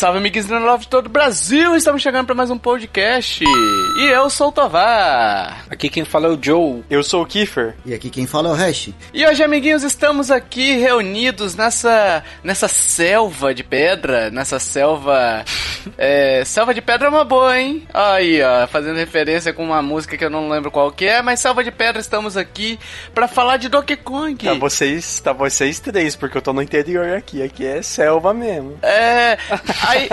salve, amiguinhos do Love de todo o Brasil! Estamos chegando para mais um podcast. E eu sou o Tovar. Aqui quem fala é o Joe. Eu sou o Kiefer. E aqui quem fala é o Hash. E hoje, amiguinhos, estamos aqui reunidos nessa, nessa selva de pedra, nessa selva... é, selva de pedra é uma boa, hein? Aí, ó, fazendo referência com uma música que eu não lembro qual que é, mas selva de pedra estamos aqui para falar de Donkey Kong. Tá vocês, tá vocês três, porque eu tô no interior aqui. Aqui é selva mesmo. É. Aí,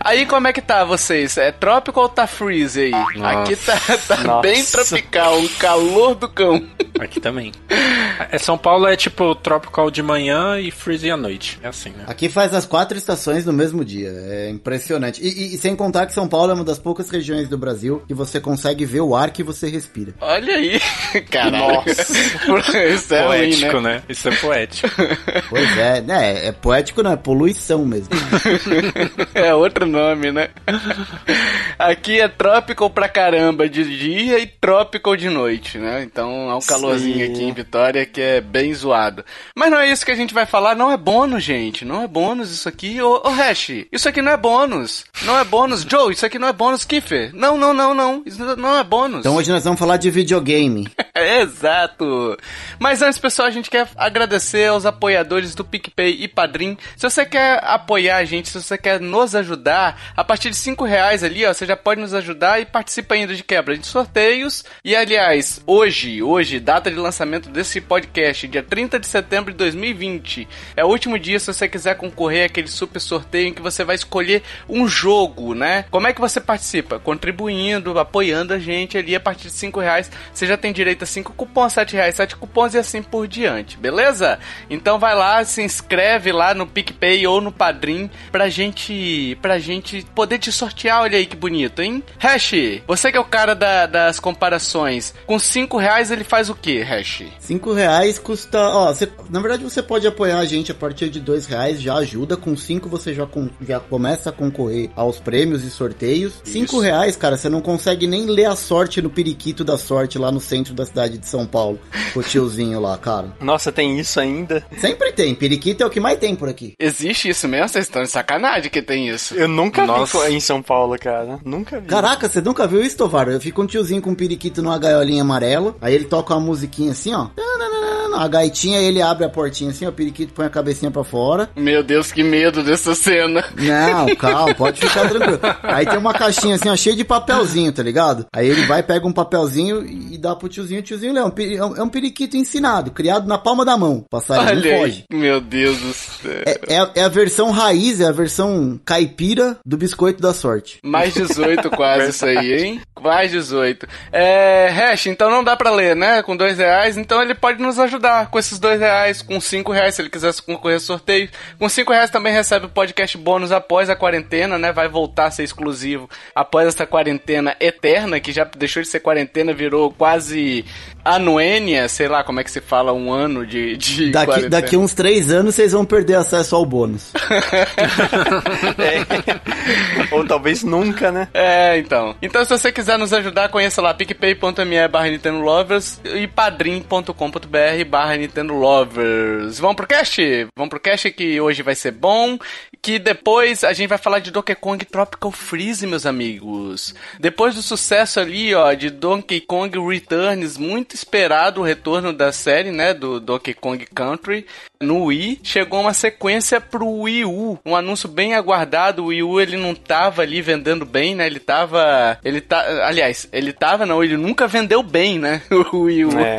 aí como é que tá vocês? É trópico ou tá freeze aí? Nossa. Aqui tá, tá Nossa. bem tropical, um calor do cão. Aqui também. É, São Paulo é tipo tropical de manhã e freezing à noite. É assim, né? Aqui faz as quatro estações no mesmo dia. É impressionante. E, e- e sem contar que São Paulo é uma das poucas regiões do Brasil que você consegue ver o ar que você respira. Olha aí. Caralho. Nossa. Isso é ruim, poético, né? né? Isso é poético. Pois é, né? É poético, não é poluição mesmo. É outro nome, né? Aqui é tropical pra caramba de dia e tropical de noite, né? Então é um calorzinho Sim. aqui em Vitória que é bem zoado. Mas não é isso que a gente vai falar, não é bônus, gente. Não é bônus isso aqui. Ô, ô Hash, isso aqui não é bônus. Não é bônus. Joe, isso aqui não é bônus. Kiffer, não, não, não, não. Isso não é bônus. Então hoje nós vamos falar de videogame. Exato! Mas antes, pessoal, a gente quer agradecer aos apoiadores do PicPay e Padrim. Se você quer apoiar a gente, se você quer nos ajudar, a partir de 5 reais ali, ó, você já pode nos ajudar e participa ainda de quebra de sorteios. E aliás, hoje, hoje, data de lançamento desse podcast, dia 30 de setembro de 2020, é o último dia se você quiser concorrer àquele super sorteio em que você vai escolher um jogo, né? Como é que você participa? Contribuindo, apoiando a gente ali a partir de 5 reais. Você já tem direito a 5 cupons, 7 reais, 7 cupons e assim por diante, beleza? Então vai lá, se inscreve lá no PicPay ou no Padrim pra gente, pra gente poder te sortear. Olha aí que bonito, hein? Hash, você que é o cara da- das comparações, com 5 reais ele faz o que, Hash? Cinco reais custa. Ó, você- na verdade você pode apoiar a gente a partir de dois reais, já ajuda. Com cinco você já, com- já começa a concorrer aos prêmios e sorteios. Cinco reais, cara, você não consegue nem ler a sorte no periquito da sorte lá no centro da cidade de São Paulo. Com o tiozinho lá, cara. Nossa, tem isso ainda? Sempre tem. Periquito é o que mais tem por aqui. Existe isso mesmo? Vocês estão de sacanagem que tem isso. Eu nunca Nossa. vi em São Paulo, cara. Nunca vi. Caraca, você nunca viu isso, Tovar? Eu fico um tiozinho com um periquito numa gaiolinha amarela. Aí ele toca uma musiquinha assim, ó. A gaitinha, ele abre a portinha assim, ó, o periquito põe a cabecinha pra fora. Meu Deus, que medo dessa cena. Não, calma, pode ficar tranquilo. Aí tem uma caixinha assim, ó, cheia de papelzinho, tá ligado? Aí ele vai, pega um papelzinho e dá pro tiozinho. O tiozinho é um, é um, é um periquito ensinado, criado na palma da mão. Passarinho Olha não aí. foge. Meu Deus do céu. É, é a- é a versão raiz, é a versão caipira do biscoito da sorte. Mais 18 quase isso aí, hein? Mais 18. É, Hash, então não dá pra ler, né? Com dois reais, então ele pode nos ajudar com esses dois reais, com cinco reais, se ele quiser concorrer a sorteio. Com cinco reais também recebe o podcast bônus após a quarentena, né? Vai voltar a ser exclusivo após essa quarentena eterna, que já deixou de ser quarentena, virou quase anuênia, sei lá como é que se fala, um ano de, de Daqui, quarentena. daqui uns três anos vocês vão perder acesso ao bônus. É. Ou talvez nunca, né? É, então. Então, se você quiser nos ajudar, conheça lá picpay.me barra Nintendo Lovers e padrim.com.br barra Nintendo Lovers. Vamos pro cast? Vamos pro cast que hoje vai ser bom, que depois a gente vai falar de Donkey Kong Tropical Freeze, meus amigos. Depois do sucesso ali, ó, de Donkey Kong Returns, muito esperado o retorno da série, né, do Donkey Kong Country no Wii, chegou uma sequência pro Wii U, um anúncio bem aguardado. O Wii U ele não tava ali vendendo bem, né? Ele tava, ele tá, aliás, ele tava não, ele nunca vendeu bem, né? O Wii U. É.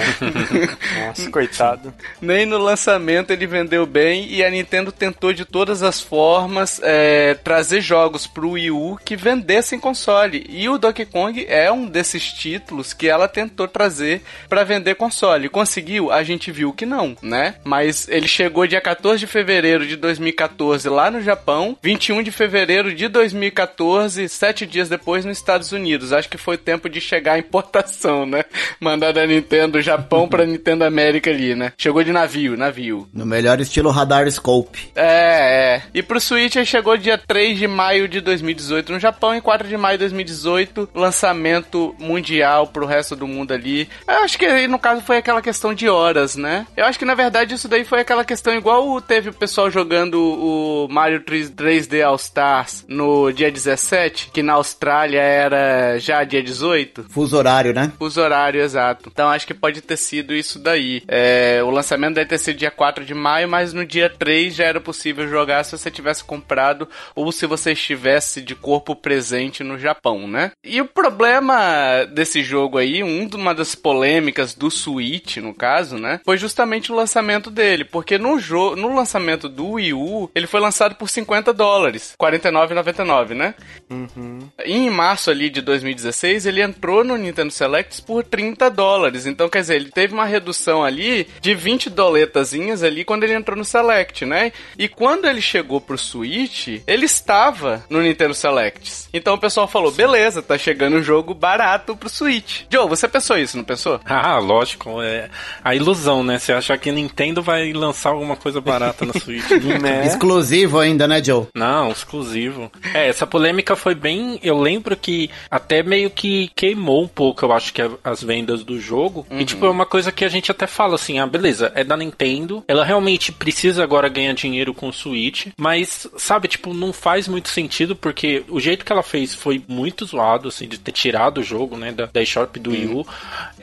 Nossa, coitado. Nem no lançamento ele vendeu bem e a Nintendo tentou de todas as formas é, trazer jogos pro Wii U que vendessem console. E o Donkey Kong é um desses títulos que ela tentou trazer para vender console. Conseguiu? A gente viu que não, né? Mas ele chegou dia 14 de fevereiro de 2014 lá no Japão, 21 de fevereiro de 2014, sete dias depois nos Estados Unidos. Acho que foi tempo de chegar a importação, né? Mandar da Nintendo Japão pra Nintendo América ali, né? Chegou de navio, navio. No melhor estilo radar scope. É, é. E pro Switch ele chegou dia 3 de maio de 2018 no Japão e 4 de maio de 2018, lançamento mundial pro resto do mundo ali. Eu acho que aí, no caso foi aquela questão de horas, né? Eu acho que na verdade isso daí foi aquela aquela questão igual teve o pessoal jogando o Mario 3D All Stars no dia 17, que na Austrália era já dia 18. Fuso horário, né? Fuso horário, exato. Então acho que pode ter sido isso daí. É, o lançamento deve ter sido dia 4 de maio, mas no dia 3 já era possível jogar se você tivesse comprado ou se você estivesse de corpo presente no Japão, né? E o problema desse jogo aí, uma das polêmicas do Switch, no caso, né? Foi justamente o lançamento dele, porque no, jogo, no lançamento do Wii U, ele foi lançado por 50 dólares, 49,99, né? Uhum. E em março ali de 2016, ele entrou no Nintendo Selects por 30 dólares. Então, quer dizer, ele teve uma redução ali de 20 doletazinhas ali quando ele entrou no Select, né? E quando ele chegou pro Switch, ele estava no Nintendo Selects. Então o pessoal falou: beleza, tá chegando um jogo barato pro Switch. Joe, você pensou isso, não pensou? Ah, lógico. É a ilusão, né? Você achar que Nintendo vai lançar alguma coisa barata no Switch. né? Exclusivo ainda, né, Joe? Não, exclusivo. É, essa polêmica foi bem. Eu lembro que até meio que queimou um pouco, eu acho que as vendas do jogo. Uhum. E, tipo, é uma coisa que a gente até fala assim: ah, beleza, é da Nintendo. Ela realmente precisa agora ganhar dinheiro com o Switch. Mas, sabe, tipo, não faz muito sentido porque o jeito que ela fez foi muito zoado, assim, de ter tirado o jogo, né, da, da eShop do Wii U.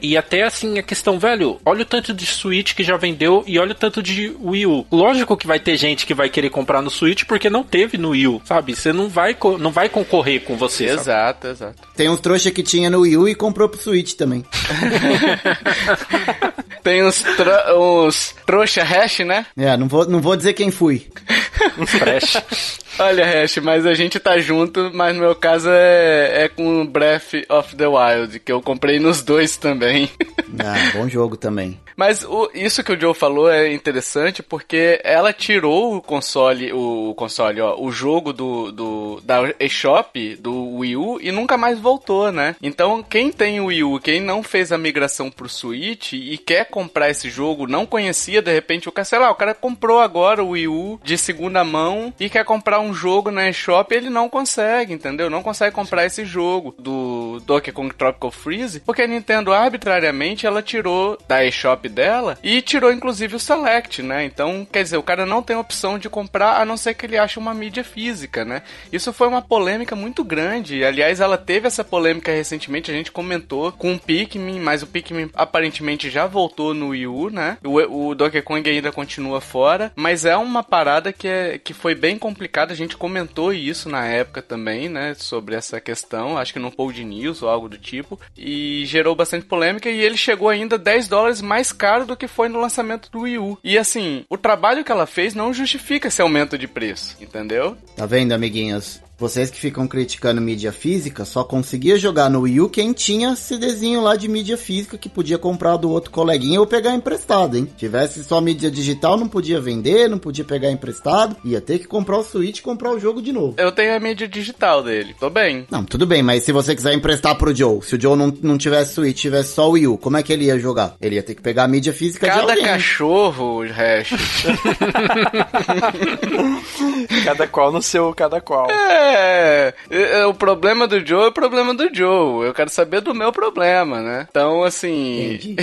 E até, assim, a questão, velho, olha o tanto de Switch que já vendeu e olha o tanto de Wii U. Lógico que vai ter gente que vai querer comprar no Switch porque não teve no Wii U, sabe? Você não vai, não vai concorrer com você. Exato, sabe? exato. Tem uns trouxa que tinha no Wii U e comprou pro Switch também. Tem uns, uns trouxa hash, né? É, não vou, não vou dizer quem fui. uns trash. Olha, Hash, mas a gente tá junto, mas no meu caso é, é com Breath of the Wild, que eu comprei nos dois também. Ah, bom jogo também. Mas o, isso que o Joe falou é interessante porque ela tirou o console, o console, ó, o jogo do, do da eShop do Wii U e nunca mais voltou, né? Então, quem tem o Wii U, quem não fez a migração pro Switch e quer comprar esse jogo, não conhecia, de repente o cara, sei lá, o cara comprou agora o Wii U de segunda mão e quer comprar um jogo na eShop, ele não consegue, entendeu? Não consegue comprar esse jogo do Donkey Kong Tropical Freeze, porque a Nintendo arbitrariamente ela tirou da eShop dela e tirou inclusive o Select, né? Então, quer dizer, o cara não tem opção de comprar a não ser que ele ache uma mídia física, né? Isso foi uma polêmica muito grande. Aliás, ela teve essa polêmica recentemente, a gente comentou com o Pikmin, mas o Pikmin aparentemente já voltou no Wii U, né? O, o Donkey Kong ainda continua fora, mas é uma parada que, é, que foi bem complicada. Gente comentou isso na época também, né? Sobre essa questão, acho que no Pod News ou algo do tipo, e gerou bastante polêmica. E ele chegou ainda 10 dólares mais caro do que foi no lançamento do Wii U. E assim, o trabalho que ela fez não justifica esse aumento de preço, entendeu? Tá vendo, amiguinhos? Vocês que ficam criticando mídia física, só conseguia jogar no Wii U quem tinha CDzinho lá de mídia física que podia comprar do outro coleguinha ou pegar emprestado, hein? Tivesse só mídia digital, não podia vender, não podia pegar emprestado, ia ter que comprar o Switch e comprar o jogo de novo. Eu tenho a mídia digital dele, tô bem. Não, tudo bem, mas se você quiser emprestar pro Joe, se o Joe não, não tivesse Switch, tivesse só o Wii U, como é que ele ia jogar? Ele ia ter que pegar a mídia física Cada de alguém. cachorro, hash. cada qual no seu, cada qual. É, o problema do Joe é o problema do Joe. Eu quero saber do meu problema, né? Então, assim.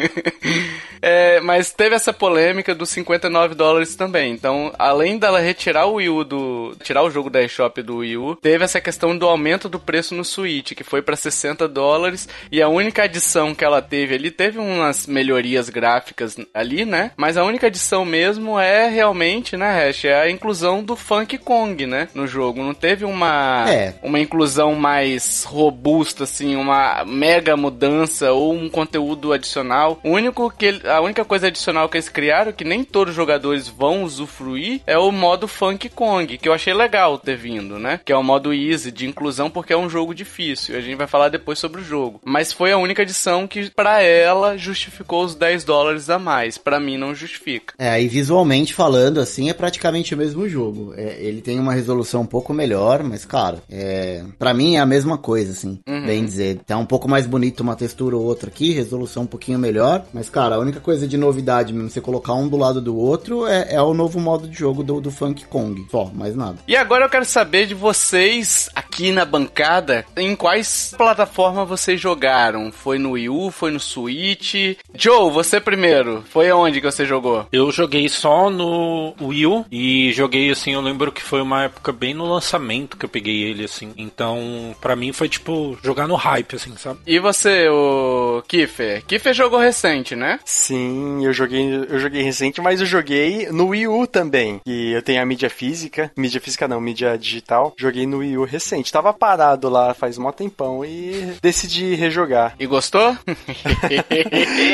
é, mas teve essa polêmica dos 59 dólares também. Então, além dela retirar o Wii U do. tirar o jogo da eShop do Wii U, teve essa questão do aumento do preço no Switch, que foi para 60 dólares. E a única adição que ela teve ali, teve umas melhorias gráficas ali, né? Mas a única adição mesmo é realmente, né, Hash? É a inclusão do Funk Kong, né? No jogo. Não teve uma, É. uma inclusão mais robusta, assim, uma mega mudança ou um conteúdo adicional. O único que a única coisa adicional que eles criaram, que nem todos os jogadores vão usufruir, é o modo Funk Kong, que eu achei legal ter vindo, né? Que é o modo easy de inclusão porque é um jogo difícil. A gente vai falar depois sobre o jogo. Mas foi a única adição que pra ela justificou os 10 dólares a mais. Pra mim não justifica. É, e visualmente falando, assim, é praticamente o mesmo jogo. É, ele tem uma resolução um pouco melhor, mas, cara, é... pra mim é a mesma coisa, assim. Uhum. Bem dizer, tá um pouco mais bonito uma textura ou outra aqui, resolução um pouquinho melhor, mas, cara, a única coisa de novidade mesmo, você colocar um do lado do outro, é, é o novo modo de jogo do, do Funk Kong. Só, mais nada. E agora eu quero saber de vocês, aqui na bancada, em quais plataformas vocês jogaram? Foi no Wii U, foi no Switch? Joe, você primeiro, foi aonde que você jogou? Eu joguei só no Wii U e joguei assim, eu lembro que foi uma época bem no lançamento que eu peguei ele assim. Então, pra mim foi tipo jogar no hype assim, sabe? E você, o Kiffer? Kiffer jogou recente, né? Sim, eu joguei, eu joguei recente, mas eu joguei no Wii U também. E eu tenho a mídia física, mídia física não, mídia digital. Joguei no Wii U recente. Tava parado lá faz mó tempão e decidi rejogar. E gostou?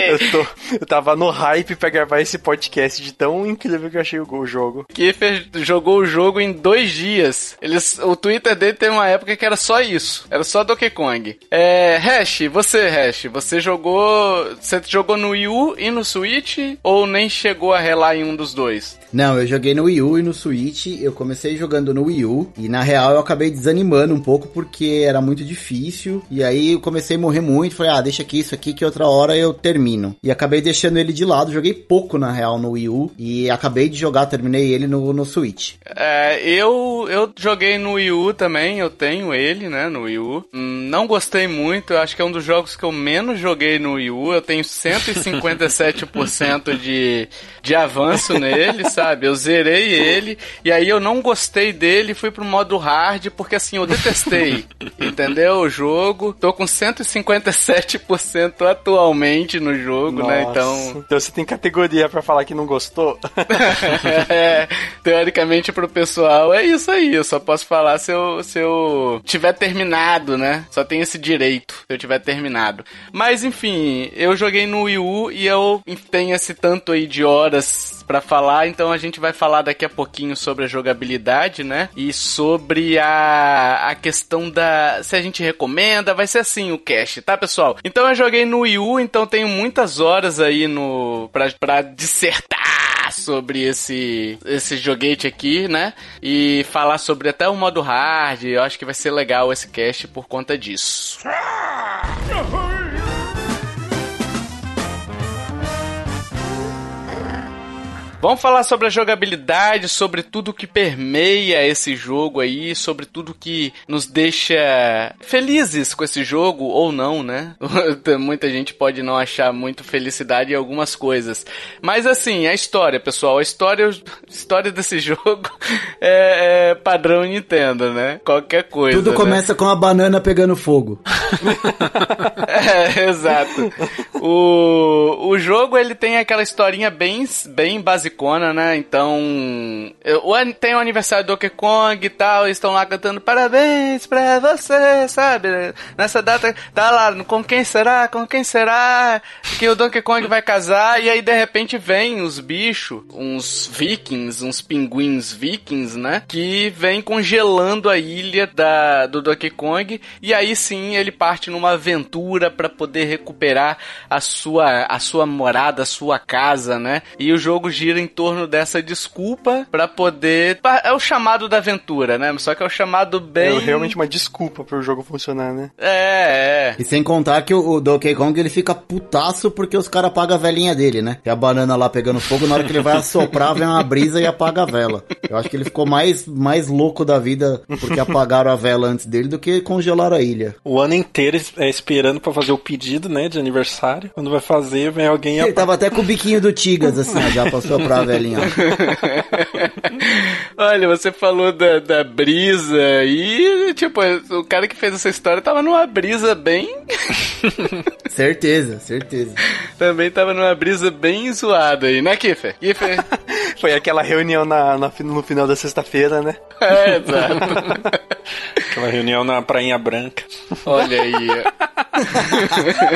eu, tô, eu tava no hype pra gravar esse podcast de tão incrível que eu achei o jogo. Kiffer jogou o jogo em dois dias. Eles, o Twitter dele tem uma época que era só isso. Era só Donkey Kong. É, Hash, você, Hash, você jogou. Você jogou no Wii U e no Switch? Ou nem chegou a relar em um dos dois? Não, eu joguei no Wii U e no Switch. Eu comecei jogando no Wii U. E na real eu acabei desanimando um pouco porque era muito difícil. E aí eu comecei a morrer muito. Falei, ah, deixa aqui isso aqui que outra hora eu termino. E acabei deixando ele de lado. Joguei pouco na real no Wii U. E acabei de jogar, terminei ele no, no Switch. É, eu, eu joguei no Wii U também. Eu tenho ele, né, no Wii U. Hum, Não gostei muito. Acho que é um dos jogos que eu menos joguei no Wii U. Eu tenho 157% de, de avanço nele, sabe? Eu zerei ele. E aí eu não gostei dele. Fui pro modo hard porque assim, eu detestei. entendeu? O jogo. Tô com 157% atualmente no jogo, né? Então. Então você tem categoria pra falar que não gostou? é, teoricamente pro pessoal é isso aí. Eu só posso falar se eu, se eu tiver terminado, né? Só tem esse direito se eu tiver terminado. Mas enfim, eu joguei no Wii U e eu tenho esse tanto aí de horas pra falar, então a gente vai falar daqui a pouquinho sobre a jogabilidade, né? E sobre a, a questão da. Se a gente recomenda, vai ser assim o cast, tá, pessoal? Então eu joguei no Wii U, então tenho muitas horas aí no. pra, pra dissertar sobre esse esse joguete aqui, né? E falar sobre até o modo hard. Eu acho que vai ser legal esse cast por conta disso. Vamos falar sobre a jogabilidade, sobre tudo que permeia esse jogo aí, sobre tudo que nos deixa felizes com esse jogo ou não, né? Muita gente pode não achar muito felicidade em algumas coisas. Mas assim, a história, pessoal, a história, a história desse jogo é, é padrão Nintendo, né? Qualquer coisa. Tudo né? começa com a banana pegando fogo. É, exato. O, o jogo ele tem aquela historinha bem, bem basicona, né? Então, eu, tem o aniversário do Donkey Kong e tal, eles estão lá cantando parabéns pra você, sabe? Nessa data, tá lá, com quem será? Com quem será que o Donkey Kong vai casar? E aí, de repente, vem os bichos, uns vikings, uns pinguins vikings, né? Que vem congelando a ilha da, do Donkey Kong. E aí sim ele parte numa aventura pra poder recuperar a sua, a sua morada, a sua casa, né? E o jogo gira em torno dessa desculpa pra poder. É o chamado da aventura, né? Só que é o chamado bem. É realmente uma desculpa pro jogo funcionar, né? É, é. E sem contar que o, o Donkey Kong ele fica putaço porque os caras apagam a velhinha dele, né? Tem a banana lá pegando fogo, na hora que ele vai assoprar, vem uma brisa e apaga a vela. Eu acho que ele ficou mais, mais louco da vida porque apagaram a vela antes dele do que congelaram a ilha. O ano inteiro é, esperando pra fazer o pedido, né, de aniversário. Quando vai fazer, vem alguém e Ele apa- tava até com o biquinho do Tigas, assim, já pra soprar a velhinha. Olha, você falou da, da brisa e, tipo, o cara que fez essa história tava numa brisa bem. Certeza, certeza. Também tava numa brisa bem zoada aí, né, Kiffer? Kiffer? Foi aquela reunião na, na- no final da sexta-feira, né? é, exato. Aquela reunião na Prainha Branca. Olha aí.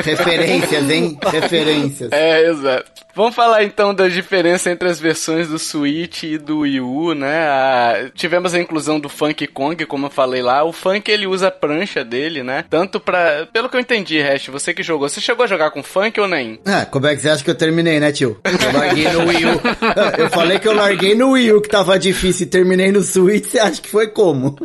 Referências, hein? Referências. É, exato. Vamos falar então da diferença entre as versões do Switch e do Wii U, né? A... tivemos a inclusão do Funk Kong, como eu falei lá. O Funk ele usa a prancha dele, né? Tanto pra. Pelo que eu entendi, Hash, você que jogou, você chegou a jogar com Funk ou nem? Ah, como é que você acha que eu terminei, né, tio? Eu larguei no Wii U. Eu falei que eu larguei no Wii U que tava difícil e terminei no Switch, você acha que foi como?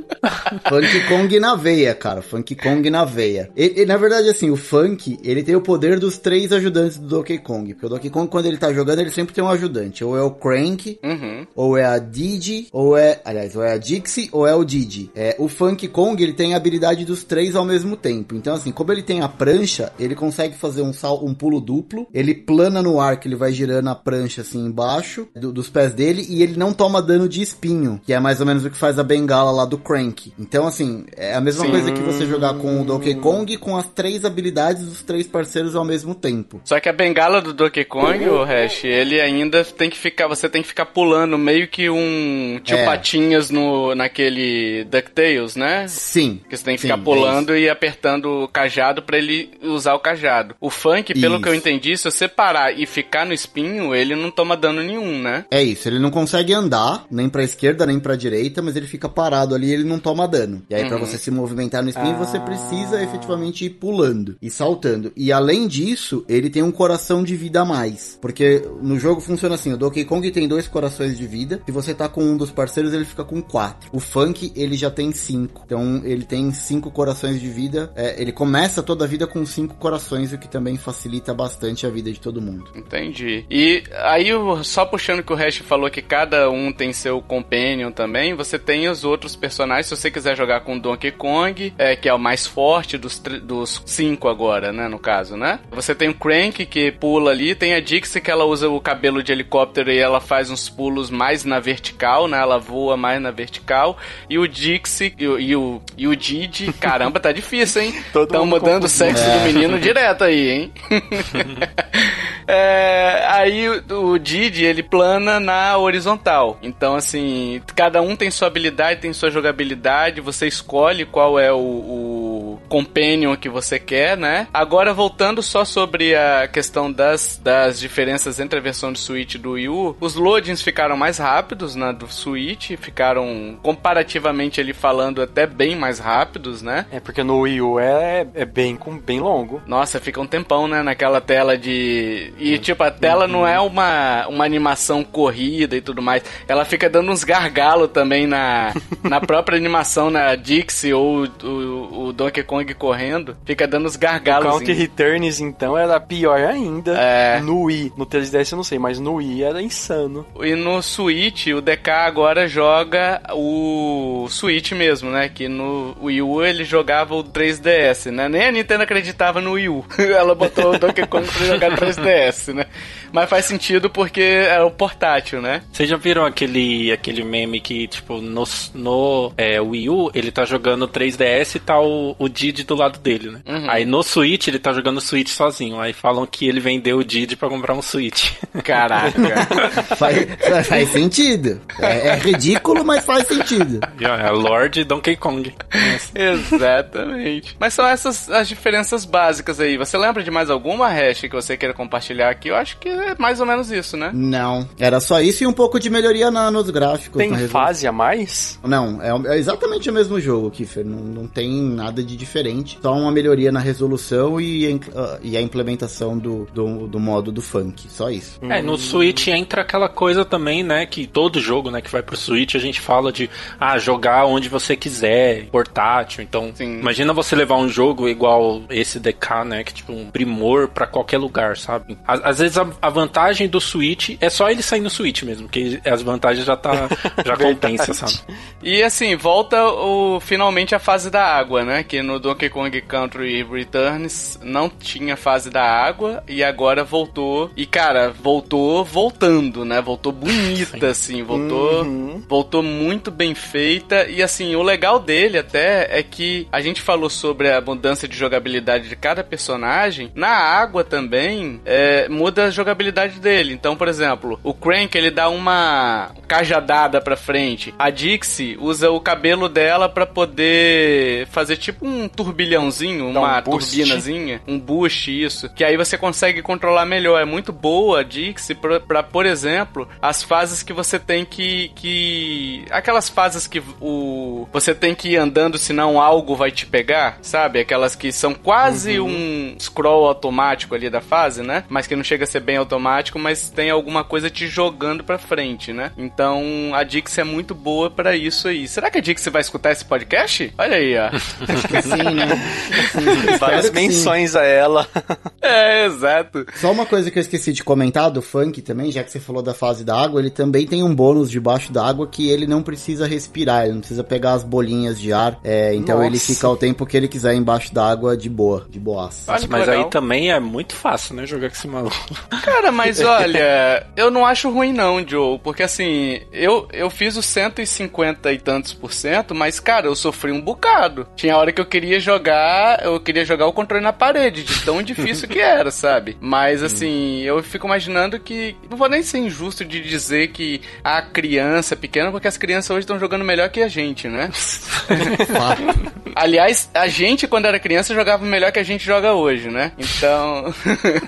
Funk Kong na veia, cara. Funk Kong na veia. E, e, na verdade, assim, o Funk, ele tem o poder dos três ajudantes do Donkey Kong. Porque o Donkey Kong, quando ele tá jogando, ele sempre tem um ajudante. Ou é o Crank, Uhum. ou é a Didi, ou é. Aliás, ou é a Dixie, ou é o Didi. É, o Funk Kong, ele tem a habilidade dos três ao mesmo tempo. Então, assim, como ele tem a prancha, ele consegue fazer um, sal, um pulo duplo. Ele plana no ar, que ele vai girando a prancha assim embaixo do, dos pés dele. E ele não toma dano de espinho, que é mais ou menos o que faz a bengala lá do Crank. Então, assim, é a mesma Sim. coisa que você jogar com o Donkey Kong com as três habilidades dos três parceiros ao mesmo tempo. Só que a bengala do Donkey Kong, o Hash, ele ainda tem que ficar. Você tem que ficar pulando meio que um tio É. Patinhas no, naquele DuckTales, né? Sim. Que você tem que sim, ficar é pulando e apertando o cajado pra ele usar o cajado. O funk, pelo Isso. que eu entendi, se você parar e ficar no espinho, ele não toma dano nenhum, né? É isso, ele não consegue andar, nem pra esquerda, nem pra direita, mas ele fica parado ali e ele não toma dano. E aí, pra Uhum. você se movimentar no spin, você precisa efetivamente ir pulando e saltando. E além disso, ele tem um coração de vida a mais. Porque no jogo funciona assim: Donkey Kong tem dois corações de vida. Se você tá com um dos parceiros, ele fica com quatro. O Funk, ele já tem cinco. Então, ele tem cinco corações de vida. É, ele começa toda a vida com cinco corações, o que também facilita bastante a vida de todo mundo. Entendi. E aí, só puxando que o Hash falou que cada um tem seu companion também, você tem os outros personagens. Se você quiser jogar com Donkey Kong, é, que é o mais forte dos, dos cinco agora, né? No caso, né? Você tem o Crank, que pula ali. Tem a Dixie, que ela usa o cabelo de helicóptero e ela faz uns pulos mais na vertical, né? Ela voa mais na vertical. E o Dixie e o, e o, e o Didi, caramba, tá difícil, hein? Todo Tão mundo mudando o sexo do menino direto aí, hein? É, aí o, o Didi, ele plana na horizontal. Então, assim, cada um tem sua habilidade, tem sua jogabilidade, você escolhe qual é o, o companion que você quer, né? Agora, voltando só sobre a questão das, das diferenças entre a versão do Switch do Wii U, os loadings ficaram mais rápidos na do Switch, ficaram comparativamente ali falando até bem mais rápidos, né? É porque no Wii U é, é bem, com, bem longo. Nossa, fica um tempão, né? Naquela tela de. E, tipo, a tela não é uma, uma animação corrida e tudo mais. Ela fica dando uns gargalos também na, na própria animação, na Dixie ou o, o Donkey Kong correndo. Fica dando uns O gargalos. Counter Returns, então, era pior ainda. É. No Wii. No 3DS eu não sei, mas no Wii era insano. E no Switch, o DK agora joga o Switch mesmo, né? Que no Wii U ele jogava o 3DS, né? Nem a Nintendo acreditava no Wii U. Ela botou o Donkey Kong pra jogar 3DS, né? Mas faz sentido porque é o portátil, né? Vocês já viram aquele, aquele meme que, tipo, no, no é, Wii U, ele tá jogando 3DS e tá o, o Didi do lado dele, né? Uhum. Aí no Switch, ele tá jogando Switch sozinho. Aí falam que ele vendeu o Didi pra comprar um Switch. Caraca. Faz, faz sentido. É, é ridículo, mas faz sentido. é Lord Donkey Kong. Exatamente. Mas são essas as diferenças básicas aí. Você lembra de mais alguma hash que você queira compartilhar aqui? Eu acho que é mais ou menos isso, né? Não, era só isso e um pouco de melhoria na- nos gráficos. Tem na fase a mais? Não, é, é exatamente o mesmo jogo, Kiffer. Não, não tem nada de diferente. Só uma melhoria na resolução e, ah, e a implementação do, do, do modo do funk. Só isso. É, no Switch entra aquela coisa também, né? Que todo jogo, né, que vai pro Switch, a gente fala de ah, jogar onde você quiser, portátil. Então, Sim. imagina você levar um jogo igual esse DK, né? Que tipo um primor pra qualquer lugar, sabe? Às, às vezes a, a vantagem do Switch é só ele sair no Switch mesmo, que as vantagens já tá já compensa, sabe? E assim, volta o, finalmente a fase da água, né? Que no Donkey Kong Country Returns não tinha fase da água e agora voltou. E cara, voltou voltando, né? Voltou bonita, assim, voltou, Uhum. voltou muito bem feita. E assim, o legal dele até é que a gente falou sobre a mudança de jogabilidade de cada personagem. Na água também é, muda a jogabilidade dele. Então, por exemplo, o Crank ele dá uma cajadada pra frente. A Dixie usa o cabelo dela pra poder fazer tipo um um turbilhãozinho, um uma boost. turbinazinha, um boost, isso. Que aí você consegue controlar melhor. É muito boa a Dixie pra, pra, por exemplo, as fases que você tem que. que aquelas fases que o você tem que ir andando, senão algo vai te pegar, sabe? Aquelas que são quase um scroll automático ali da fase, né? Mas que não chega a ser bem automático, mas tem alguma coisa te jogando pra frente, né? Então a Dixie é muito boa pra isso aí. Será que a Dixie vai escutar esse podcast? Olha aí, ó. Sim, né? Sim, Várias que sim. menções a ela. é, exato. Só uma coisa que eu esqueci de comentar do funk também, já que você falou da fase da água, ele também tem um bônus debaixo da água que ele não precisa respirar, ele não precisa pegar as bolinhas de ar. é, então Nossa. ele fica o tempo que ele quiser embaixo da água de boa, de boas. Mas legal. aí também é muito fácil, né? Jogar com esse maluco. Cara, mas olha, eu não acho ruim não, Joe, porque assim, eu, eu fiz os 150 e tantos por cento, mas cara, eu sofri um bocado. Tinha hora que eu queria jogar, eu queria jogar o controle na parede, de tão difícil que era, sabe? Mas assim, eu fico imaginando que não vou nem ser injusto de dizer que a criança pequena, porque as crianças hoje estão jogando melhor que a gente, né? Aliás, a gente, quando era criança, jogava melhor que a gente joga hoje, né? Então.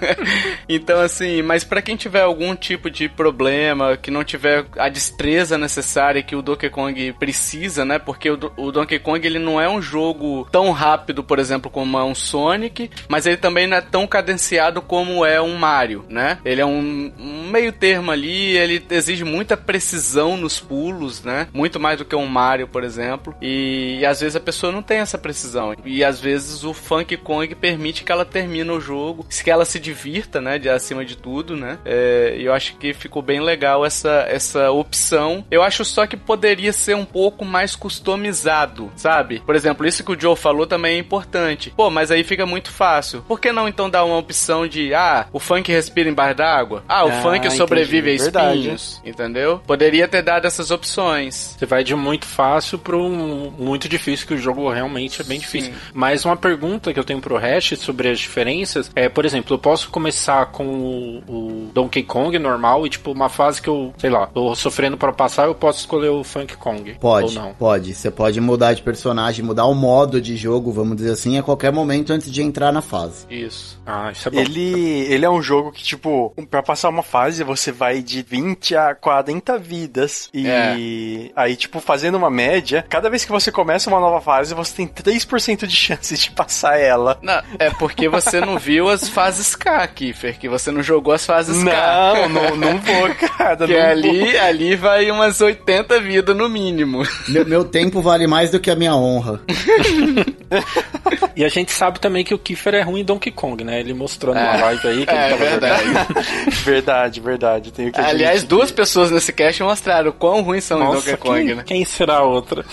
então, assim, mas pra quem tiver algum tipo de problema, que não tiver a destreza necessária que o Donkey Kong precisa, né? Porque o, o Donkey Kong ele não é um jogo tão rápido, por exemplo, como é um Sonic, mas ele também não é tão cadenciado como é um Mario, né? Ele é um, um meio termo ali, ele exige muita precisão nos pulos, né? Muito mais do que um Mario, por exemplo. E, às vezes a pessoa não tem essa precisão. E às vezes o Funk Kong permite que ela termine o jogo, que ela se divirta, né? De acima de tudo, né? É, e eu acho que ficou bem legal essa, essa opção. Eu acho só que poderia ser um pouco mais customizado, sabe? Por exemplo, isso que o Joe falou também é importante. Pô, mas aí fica muito fácil. Por que não então dar uma opção de, ah, o funk respira embaixo d'água? Ah, o Ah, funk sobrevive entendi. a Verdade. espinhos, entendeu? Poderia ter dado essas opções. Você vai de muito fácil pro um muito difícil, que o jogo realmente é bem difícil. Mas uma pergunta que eu tenho pro Hash sobre as diferenças é, por exemplo, eu posso começar com o, o Donkey Kong normal e, tipo, uma fase que eu, sei lá, tô sofrendo pra passar, eu posso escolher o Funk Kong. Pode, Ou não. pode. Você pode mudar de personagem, mudar o modo de jogo, vamos dizer assim, a qualquer momento antes de entrar na fase. Isso. Ah, isso é bom. Ele, ele é um jogo que, tipo, pra passar uma fase, você vai de 20 a 40 vidas. E É. aí, tipo, fazendo uma média, cada vez que você começa uma nova fase, você tem 3% de chance de passar ela. Não, é porque você não viu as fases K, Kiffer, que você não jogou as fases K. Não, não, não vou, cara. Que não ali, ali vai umas 80 vidas no mínimo. Meu, meu tempo vale mais do que a minha honra. E a gente sabe também que o Kiefer é ruim em Donkey Kong, né? Ele mostrou numa live aí que É, ele tava verdade. Verdade, verdade. Tenho que Aliás, admitir. duas pessoas nesse cast mostraram o quão ruins são em Nossa, Donkey Kong, quem, né? quem será a outra?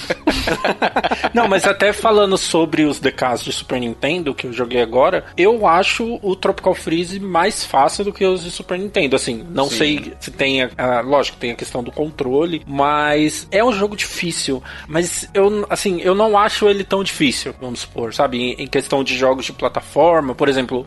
Não, mas até falando sobre os DKs de Super Nintendo, que eu joguei agora, eu acho o Tropical Freeze mais fácil do que os de Super Nintendo. Assim, não Sim. sei se tem, a, a- lógico, tem a questão do controle, mas é um jogo difícil. Mas eu, assim, eu não acho ele tão difícil, vamos supor, sabe? Em, questão de jogos de plataforma, por exemplo,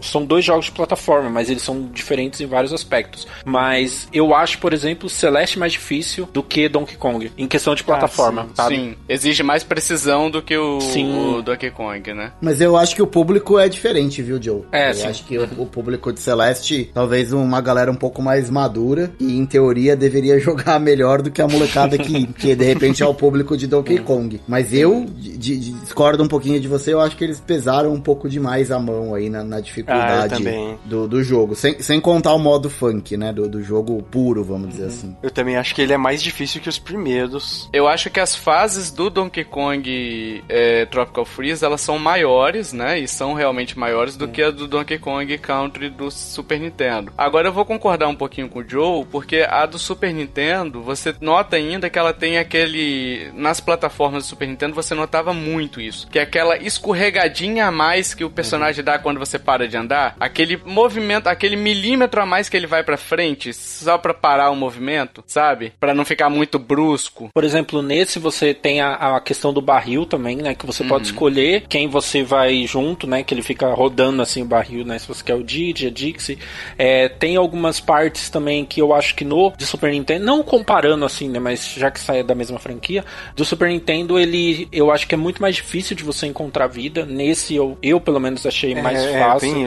são dois jogos de plataforma, mas eles são diferentes em vários aspectos. Mas eu acho, por exemplo, Celeste mais difícil do que Donkey Kong, em questão de plataforma, sim, sabe? Sim, exige mais precisão do que o, Sim. o Donkey Kong, né? Mas eu acho que o público é diferente, viu, Joe? É, eu sim. acho que o, o público de Celeste, talvez uma galera um pouco mais madura, e em teoria deveria jogar melhor do que a molecada que, que de repente é o público de Donkey Kong. Mas eu de- de- discordo um pouquinho de você, eu acho que eles pesaram um pouco demais a mão aí na, na Ah, dificuldade também. do, do jogo. Sem, sem contar o modo funk, né? Do, do jogo puro, vamos dizer assim. Eu também acho que ele é mais difícil que os primeiros. Eu acho que as fases do Donkey Kong é, Tropical Freeze, elas são maiores, né? E são realmente maiores do que a do Donkey Kong Country do Super Nintendo. Agora eu vou concordar um pouquinho com o Joe, porque a do Super Nintendo, você nota ainda que ela tem aquele... Nas plataformas do Super Nintendo, você notava muito isso. Que é aquela escorregadinha a mais que o personagem dá quando você para de andar, aquele movimento, aquele milímetro a mais que ele vai pra frente, só pra parar o movimento, sabe? Pra não ficar muito brusco. Por exemplo, nesse você tem a, a questão do barril também, né? Que você pode escolher quem você vai junto, né? Que ele fica rodando assim o barril, né? Se você quer o Didi, a Dixie. É, tem algumas partes também que eu acho que no de Super Nintendo, não comparando assim, né? Mas já que sai da mesma franquia, do Super Nintendo ele, eu acho que é muito mais difícil de você encontrar vida. Nesse eu, eu pelo menos achei mais É, fácil tem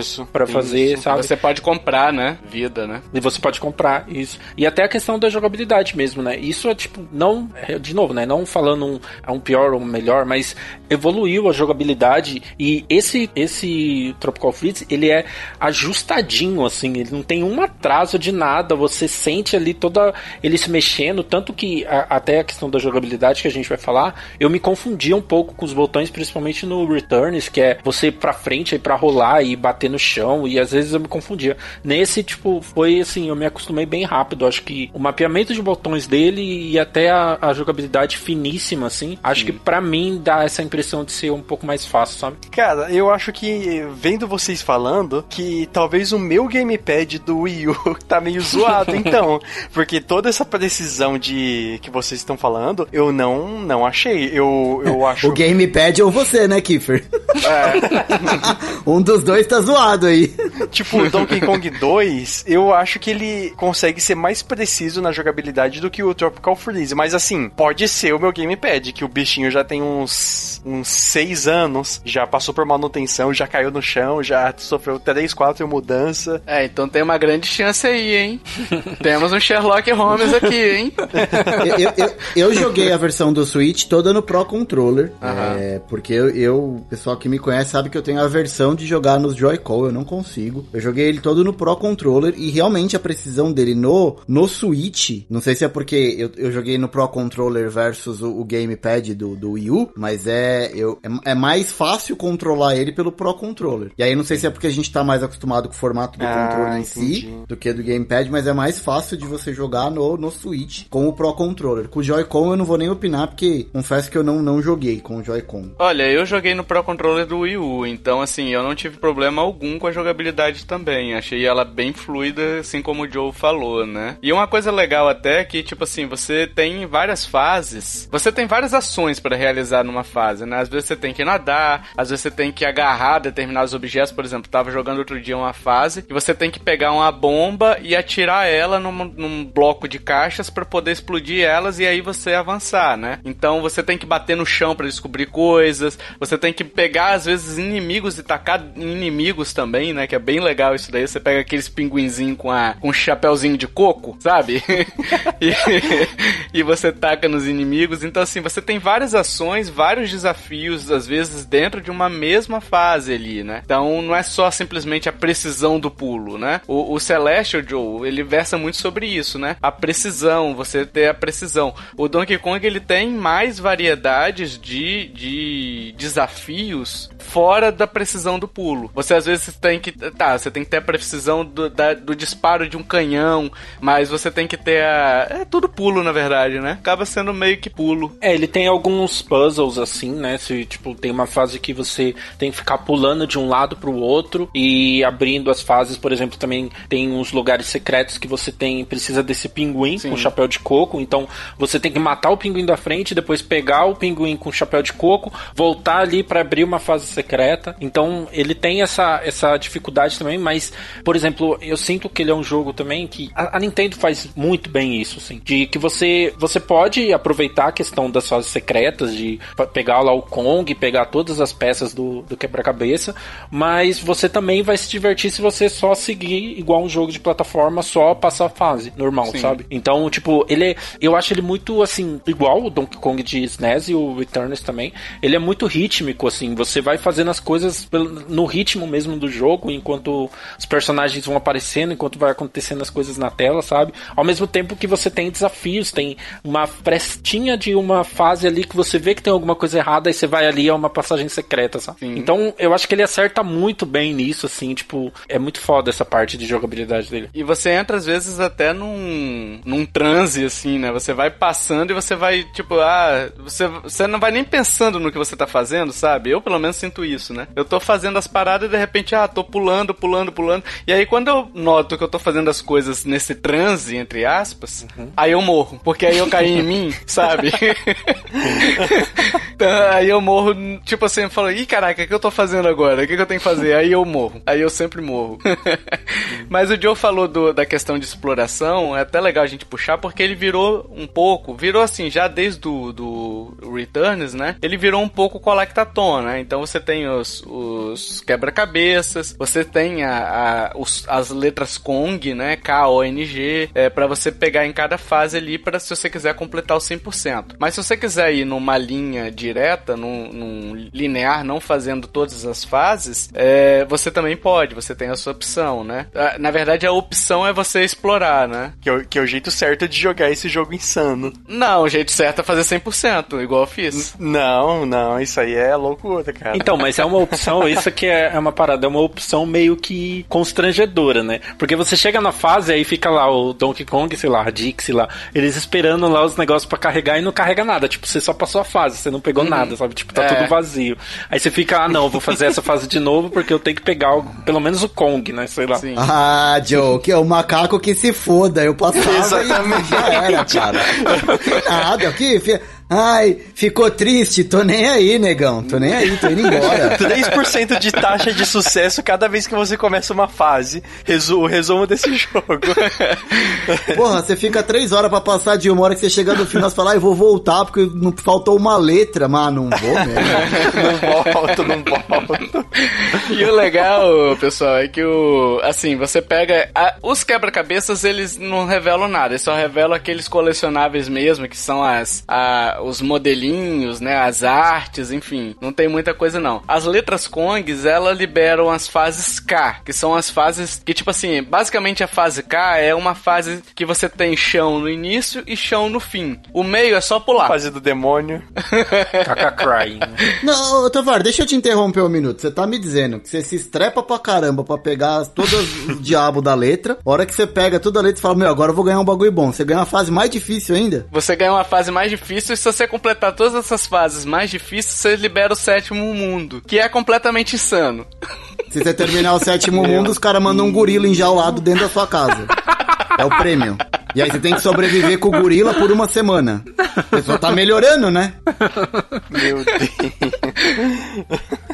fazer, isso. sabe? Você pode comprar, né? Vida, né? E você pode comprar isso. E até a questão da jogabilidade mesmo, né? Isso é tipo, não, é, de novo, né? Não falando um, é um pior ou um melhor, mas evoluiu a jogabilidade e esse esse Tropical Freeze, ele é ajustadinho assim, ele não tem um atraso de nada, você sente ali toda ele se mexendo, tanto que a- até a questão da jogabilidade que a gente vai falar, eu me confundia um pouco com os botões, principalmente no Returns, que é você ir pra frente e pra rolar e bater no chão, e às vezes eu me confundia. Nesse, tipo, foi assim, eu me acostumei bem rápido. Acho que o mapeamento de botões dele e até a, a jogabilidade finíssima, assim, acho que pra mim dá essa impressão de ser um pouco mais fácil, sabe? Cara, eu acho que, vendo vocês falando, que talvez o meu gamepad do Wii U tá meio zoado, então. Porque toda essa precisão de que vocês estão falando, eu não, não achei. Eu, eu acho. O gamepad ou você, né, Kiefer? um dos dois tá zoado aí. Tipo, o Donkey Kong 2, eu acho que ele consegue ser mais preciso na jogabilidade do que o Tropical Freeze. Mas assim, pode ser o meu gamepad, que o bichinho já tem uns, uns 6 anos, já passou por manutenção, já caiu no chão, já sofreu 3, 4 mudança. É, então tem uma grande chance aí, hein? Temos um Sherlock Holmes aqui, hein? eu, eu- eu- eu joguei a versão do Switch toda no Pro Controller. é, porque eu, eu- o pessoal que me conhece sabe que eu tenho a versão de jogar nos Joy-Con, eu não consigo. Eu joguei ele todo no Pro Controller e realmente a precisão dele no, no Switch, não sei se é porque eu, eu joguei no Pro Controller versus o, o Gamepad do, do Wii U, mas é, eu, é, é mais fácil controlar ele pelo Pro Controller. E aí não sei se é porque a gente tá mais acostumado com o formato do Ah, controle em si, do que do gamepad, mas é mais fácil de você jogar no, no Switch com o Pro Controller. Com o Joy-Con eu não vou nem opinar, porque confesso que eu não, não joguei com o Joy-Con. Olha, eu joguei no Pro Controller do Wii U, então assim, eu não tive problema algum com a jogabilidade também. Achei ela bem fluida, assim como o Joe falou, né? E uma coisa legal até é que, tipo assim, você tem várias fases, você tem várias ações para realizar numa fase, né? Às vezes você tem que nadar, às vezes você tem que agarrar determinados objetos, por exemplo, tava jogando outro dia uma fase e você tem que pegar uma bomba e atirar ela num, num bloco de caixas para poder explodir elas e aí você avançar, né? Então você tem que bater no chão para descobrir coisas, você tem que pegar às vezes inimigos e tacar inimigos também, né? Que é bem legal isso daí. Você pega aqueles pinguinzinhos com a com um chapéuzinho de coco, sabe? e, e você taca nos inimigos. Então assim, você tem várias ações, vários desafios às vezes dentro de uma mesma fase ali, né? Então não é só simplesmente a precisão do pulo, né? O, o Celestial Joe, ele versa muito sobre isso, né? A precisão, você ter a precisão. O Donkey Kong ele tem mais variedades de, de desafios fora da precisão do pulo. Você às vezes tem que. Tá, você tem que ter a precisão do, da- do disparo de um canhão, mas você tem que ter a. É tudo pulo, na verdade, né? Acaba sendo meio que pulo. É, ele tem alguns puzzles assim, né? Se, tipo, tem uma fase que você tem que ficar pulando de um lado pro outro e abrindo as fases, por exemplo, também tem uns lugares secretos que você tem precisa desse pinguim Sim. com chapéu de coco, então você tem que matar o pinguim da frente, depois pegar o pinguim com chapéu de coco, voltar ali pra abrir uma fase secreta. Então, ele tem essa essa dificuldade também, mas por exemplo, eu sinto que ele é um jogo também que a, a Nintendo faz muito bem isso, assim, de que você você pode aproveitar a questão das fases secretas, de pegar lá o Kong, pegar todas as peças do, do quebra-cabeça, mas você também vai se divertir se você só seguir igual um jogo de plataforma, só passar a fase normal, Sim. sabe? Então, tipo, ele é, eu acho ele muito assim, igual o Donkey Kong de SNES e o Returns também. Ele é muito rítmico assim, você vai fazendo as coisas no ritmo mesmo do jogo, enquanto os personagens vão aparecendo, enquanto vai acontecendo as coisas na tela, sabe? Ao mesmo tempo que você tem desafios, tem uma frestinha de uma fase ali que você vê que tem alguma coisa errada e você vai ali, é uma passagem secreta, sabe? Sim. Então eu acho que ele acerta muito bem nisso, assim, tipo, é muito foda essa parte de jogabilidade dele. E você entra às vezes até num, num transe, assim, né? Você vai passando e você vai, tipo, ah, você, você não vai nem pensando no que você tá fazendo, sabe? Eu pelo menos sinto isso, né? Eu tô fazendo as paradas e de repente, ah, tô pulando, pulando, pulando. E aí quando eu noto que eu tô fazendo as coisas nesse transe, entre aspas, uhum. aí eu morro. Porque aí eu caí em mim, sabe? então, aí eu morro, tipo assim, eu falo, ih, caraca, o que eu tô fazendo agora? O que, que eu tenho que fazer? Aí eu morro. Aí eu sempre morro. Mas o Joe falou do, da questão de exploração, é até legal a gente puxar, porque ele virou um pouco, virou assim, já desde do, do Returns, né? Ele virou um pouco Collectathon, né? Então você tem os, os quebra-cabeças, você tem a, a os, as letras Kong, né? K-O-N-G, é, para você pegar em cada fase ali, para se você quiser completar o 100%. Mas se você quiser ir numa linha direta, num, num linear, não fazendo todas as fases, é, você também pode, você tem a sua opção, né? Ah, na verdade, a opção é você explorar, né? Que é, que é o jeito certo de jogar esse jogo insano. Não, o jeito certo é fazer 100%, igual eu fiz. N não, não, isso aí é loucura, cara. Então, mas é uma opção, isso aqui é, é uma parada, é uma opção meio que constrangedora, né? Porque você chega na fase aí fica lá o Donkey Kong, sei lá, a Dixie lá, eles esperando lá os negócios para carregar e não carrega nada. Tipo, você só passou a fase, você não pegou uhum. nada, sabe? Tipo, tá é. tudo vazio. Aí você fica, ah, não, vou fazer essa fase de novo porque eu tenho que pegar o, pelo menos o Kong, né? Sei lá. Sim. Ah, Joe, que é o macaco que se foda. Eu passava Exatamente. e já era, cara. Nada, aqui, Ai, ficou triste, tô nem aí, negão. Tô nem aí, tô indo embora. 3% de taxa de sucesso cada vez que você começa uma fase. Resu o resumo desse jogo. Porra, você fica três horas pra passar de uma hora que você chega no final e fala, ah, eu vou voltar porque não faltou uma letra. Mas não vou mesmo. não volto, não volto. E o legal, pessoal, é que o. Assim, você pega. A, os quebra-cabeças, eles não revelam nada. Eles só revelam aqueles colecionáveis mesmo, que são as. A, os modelinhos, né, as artes, enfim, não tem muita coisa não. As letras Kongs, ela liberam as fases K, que são as fases que tipo assim, basicamente a fase K é uma fase que você tem chão no início e chão no fim. O meio é só pular. Fase do demônio. Caca crying. Não, Tavar, deixa eu te interromper um minuto. Você tá me dizendo que você se estrepa pra caramba pra pegar todos os diabo da letra. A hora que você pega toda a letra e fala, meu, agora eu vou ganhar um bagulho bom. Você ganha uma fase mais difícil ainda? Você ganha uma fase mais difícil e você completar todas essas fases mais difíceis, você libera o sétimo mundo, que é completamente insano. Se você terminar o sétimo mundo, os caras mandam um gorila enjaulado dentro da sua casa. É o prêmio. E aí você tem que sobreviver com o gorila por uma semana. Você só tá melhorando, né? Meu Deus.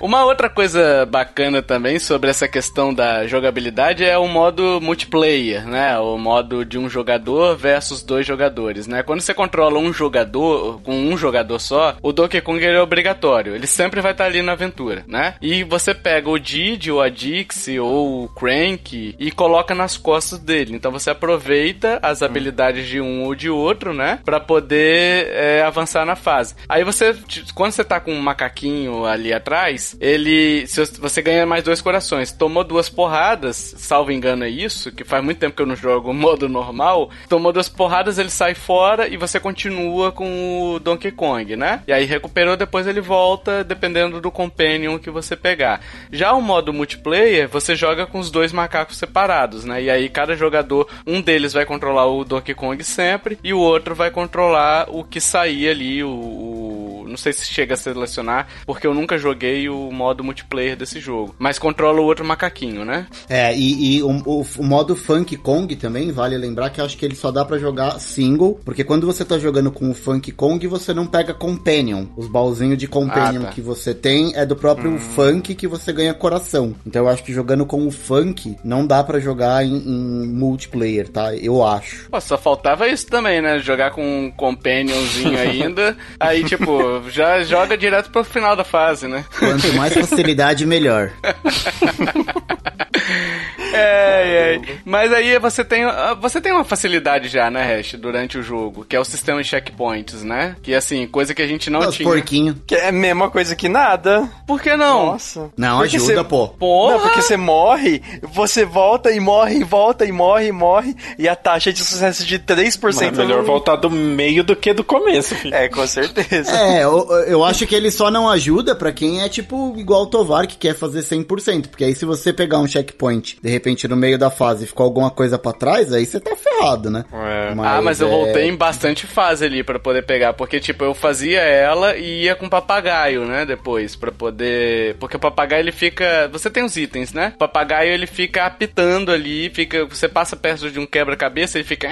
Uma outra coisa bacana também sobre essa questão da jogabilidade é o modo multiplayer, né? O modo de um jogador versus dois jogadores, né? Quando você controla um jogador com um jogador só, o Donkey Kong é obrigatório. Ele sempre vai estar ali na aventura, né? E você pega o Didi ou a Dixie ou o Crank e coloca nas costas dele. Então você aproveita as habilidades de um ou de outro, né? Pra poder é, avançar na fase. Aí você, quando você tá com um macaquinho ali atrás, ele. Você ganha mais dois corações. Tomou duas porradas, salvo engano é isso, que faz muito tempo que eu não jogo modo normal. Tomou duas porradas, ele sai fora e você continua com o Donkey Kong, né? E aí recuperou, depois ele volta, dependendo do companion que você pegar. Já o modo multiplayer, você joga com os dois macacos separados, né? E aí cada jogador, um deles vai controlar o Donkey Kong sempre e o outro vai controlar o que sair ali, o, o, não sei se chega a selecionar, porque eu nunca joguei o modo multiplayer desse jogo, mas controla o outro macaquinho, né? É, e, e o, o, o, modo Funk Kong também, vale lembrar que eu acho que ele só dá para jogar single, porque quando você tá jogando com o Funk Kong, você não pega Companion. Os baúzinhos de Companion ah, tá. que você tem é do próprio hum. Funk que você ganha coração. Então eu acho que jogando com o Funk não dá para jogar em, em multiplayer, tá? Eu acho. Pô, só faltava isso também, né? Jogar com um companionzinho ainda. aí, tipo, já joga direto pro final da fase, né? Quanto mais facilidade, melhor. É, é. Mas aí você tem, você tem uma facilidade já, né, Hash, durante o jogo, que é o sistema de checkpoints, né? Que assim, coisa que a gente não Os tinha. porquinho. Que é a mesma coisa que nada. Por que não? Nossa. Não, Porque ajuda, você- pô. Porra! Não, porque você morre, você volta e morre, e volta e morre e morre, e a taxa de sucesso de 3% É melhor não- voltar do meio do que do começo, filho. É, com certeza. É, eu, eu acho que ele só não ajuda pra quem é tipo igual o Tovar que quer fazer 100%, porque aí se você pegar um checkpoint, de repente no meio da fase ficou alguma coisa pra trás, aí você tá ferrado, né? É. ah, mas eu é- voltei em bastante fase ali pra poder pegar, porque tipo, eu fazia ela e ia com papagaio, né, depois, pra poder, porque o papagaio ele fica, você tem os itens, né? O papagaio ele fica apitando ali, fica, você passa perto de um quebra-cabeça, ele fica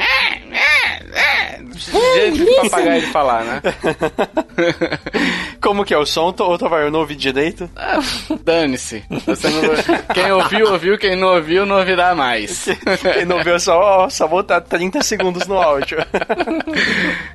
do jeito de papagaio de falar, né? Como que é o som, Tovar? Eu não ouvi direito. Dane-se. Você não- Quem ouviu, ouviu. Quem não ouviu, não ouvirá mais. Quem não viu, é só, só voltar 30 segundos no áudio.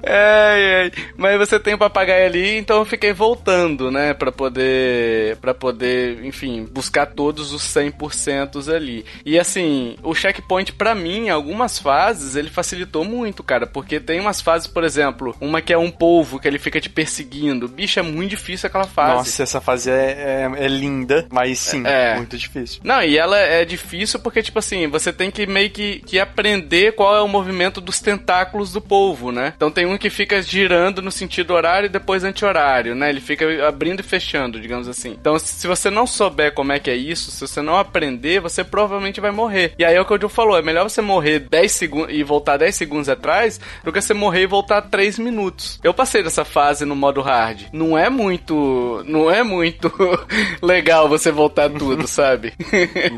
Ai, ai. Mas você tem o papagaio ali, então eu fiquei voltando, né? Pra poder. para poder, enfim, buscar todos os 100% ali. E assim, o checkpoint pra mim, em algumas fases, ele facilitou muito, cara. Porque tem umas fases, por exemplo, uma que é um polvo que ele fica te perseguindo. Bicho, é muito difícil aquela fase. Nossa, essa fase é, é, é linda, mas sim, É. muito difícil. Não, e ela é difícil porque, tipo assim, você tem que meio que, que aprender qual é o movimento dos tentáculos do polvo, né? Então tem um que fica girando no sentido horário e depois anti-horário, né? Ele fica abrindo e fechando, digamos assim. Então, se você não souber como é que é isso, se você não aprender, você provavelmente vai morrer. E aí é o que o Joe falou, é melhor você morrer 10 segundos e voltar 10 segundos atrás do que você morrer e voltar 3 minutos. Eu passei dessa fase no modo hard. Não é muito. Não é muito legal você voltar tudo, sabe?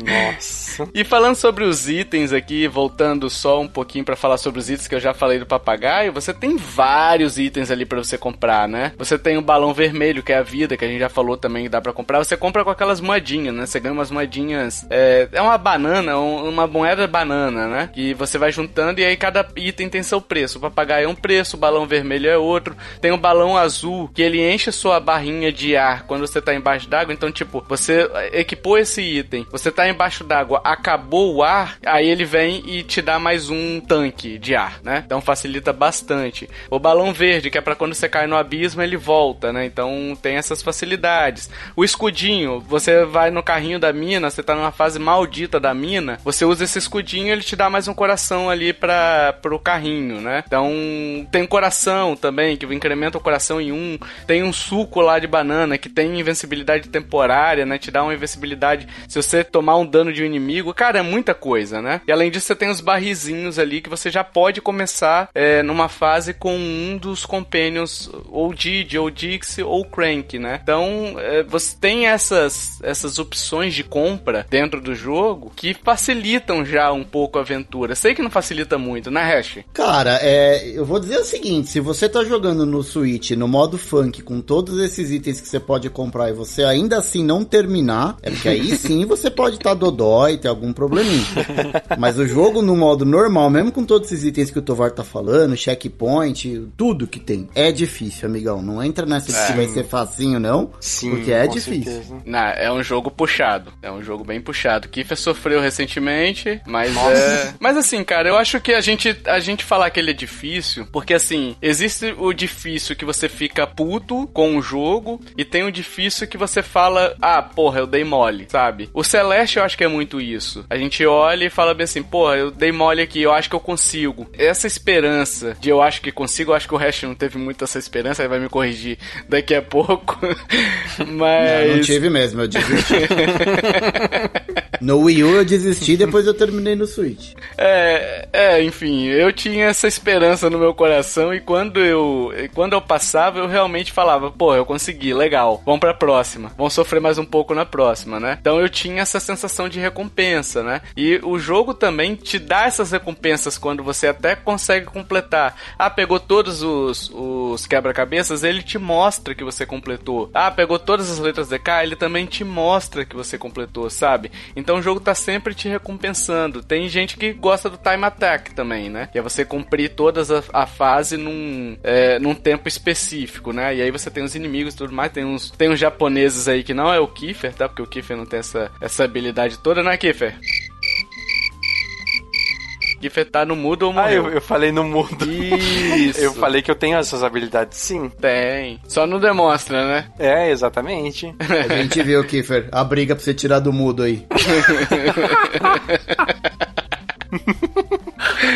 Nossa. E falando sobre os itens aqui, voltando só um pouquinho pra falar sobre os itens que eu já falei do papagaio, você tem vários itens ali pra você comprar, né? Você tem o balão vermelho, que é a vida, que a gente já falou também que dá pra comprar. Você compra com aquelas moedinhas, né? Você ganha umas moedinhas. É, é uma banana, um- uma moeda banana, né? Que você vai juntando e aí cada item tem seu preço. O papagaio é um preço, o balão vermelho é outro. Tem o balão azul, que ele enche a sua barrinha de ar quando você tá embaixo d'água. Então, tipo, você equipou esse item, você tá embaixo d'água, acabou o ar, aí ele vem e te dá mais um tanque de ar, né? Então facilita bastante. O balão verde, que é pra quando você cai no abismo, ele volta, né? Então tem essas facilidades. O escudinho, você vai no carrinho da mina, você tá numa fase maldita da mina, você usa esse escudinho, ele te dá mais um coração ali para pro carrinho, né? Então tem coração também, que incrementa o coração em um. Tem um suco lá de banana que tem invencibilidade temporária, né? Te dá uma invencibilidade se você tomar um dano de um inimigo. Cara, é muita coisa, né? E além disso, você tem os barrizinhos ali que você já pode começar é, numa fase com um dos companions, ou Didi, ou Dixie, ou Crank, né? Então, é, você tem essas, essas opções de compra dentro do jogo que facilitam já um pouco a aventura. Sei que não facilita muito, né, Hash? Cara, é, eu vou dizer o seguinte, se você tá jogando no Switch, no modo funk, com todos esses itens que você pode comprar e você ainda assim não terminar, é porque aí sim você pode estar tá dodói, ter algum probleminha. Mas o jogo no modo normal, mesmo com todos esses itens que o Tovar tá falando, checkpoint, tudo que tem, é difícil, amigão. Não entra nessa de que vai ser facinho, não, Sim, porque é com difícil. certeza. Não, é um jogo puxado. É um jogo bem puxado. Kiefer sofreu recentemente, mas é. Mas assim, cara, eu acho que a gente, a gente falar que ele é difícil, porque assim, existe o difícil que você fica puto com o jogo, e tem o difícil que você fala, ah, porra, eu dei mole, sabe? O Celeste eu acho que é muito isso. A gente olha e fala bem assim, porra, eu dei mole aqui, eu acho que eu consigo. Essa esperança de eu acho que consigo, eu acho que o resto não teve muito essa esperança, ele vai me corrigir daqui a pouco. mas. Não, não tive mesmo, eu desisti. no Wii U eu desisti, depois eu terminei no Switch. É, é, enfim, eu tinha essa esperança no meu coração e quando eu, quando eu passava, eu realmente falava, pô, eu consegui, legal, vamos pra próxima, vamos sofrer mais um pouco na próxima, né? Então eu tinha essa sensação de recompensa, né? E o jogo também te dá essas recompensas quando você até consegue completar. Ah, pegou todos os, os quebra-cabeças, ele te mostra que você completou. Ah, pegou todas as letras DK, ele também te mostra que você completou, sabe? Então o jogo tá sempre te recompensando. Tem gente que gosta do time attack também, né? Que é você cumprir todas a, a fase num, é, num tempo específico, né? E aí você tem os inimigos e tudo mais. Tem uns, tem uns japoneses aí que não é o Kiefer, tá? Porque o Kiefer não tem essa, essa habilidade toda, né, Kiefer? Kiffer tá no mudo ou Ah, morreu? eu, eu falei no mundo. Isso. Eu falei que eu tenho essas habilidades sim. Tem. Só não demonstra, né? É, exatamente. A gente viu, Kiffer, a briga pra você tirar do mudo aí.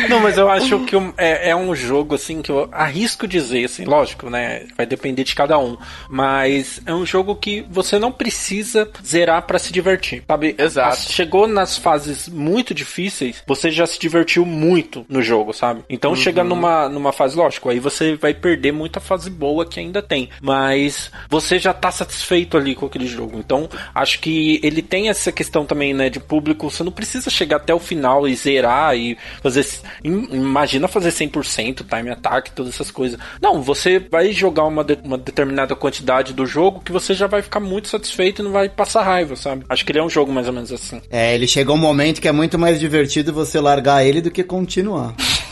Não, mas eu acho que é, é um jogo, assim, que eu arrisco dizer, assim, lógico, né? Vai depender de cada um. Mas é um jogo que você não precisa zerar pra se divertir, sabe? Exato. Chegou nas fases muito difíceis, você já se divertiu muito no jogo, sabe? Então chega numa, numa fase, lógico, aí você vai perder muita fase boa que ainda tem. Mas você já tá satisfeito ali com aquele jogo. Então, acho que ele tem essa questão também, né, de público. Você não precisa chegar até o final e zerar e fazer. Im- Imagina fazer 100%, time attack, todas essas coisas. Não, você vai jogar uma, de- uma determinada quantidade do jogo que você já vai ficar muito satisfeito e não vai passar raiva, sabe? Acho que ele é um jogo mais ou menos assim. É, ele chegou um momento que é muito mais divertido você largar ele do que continuar.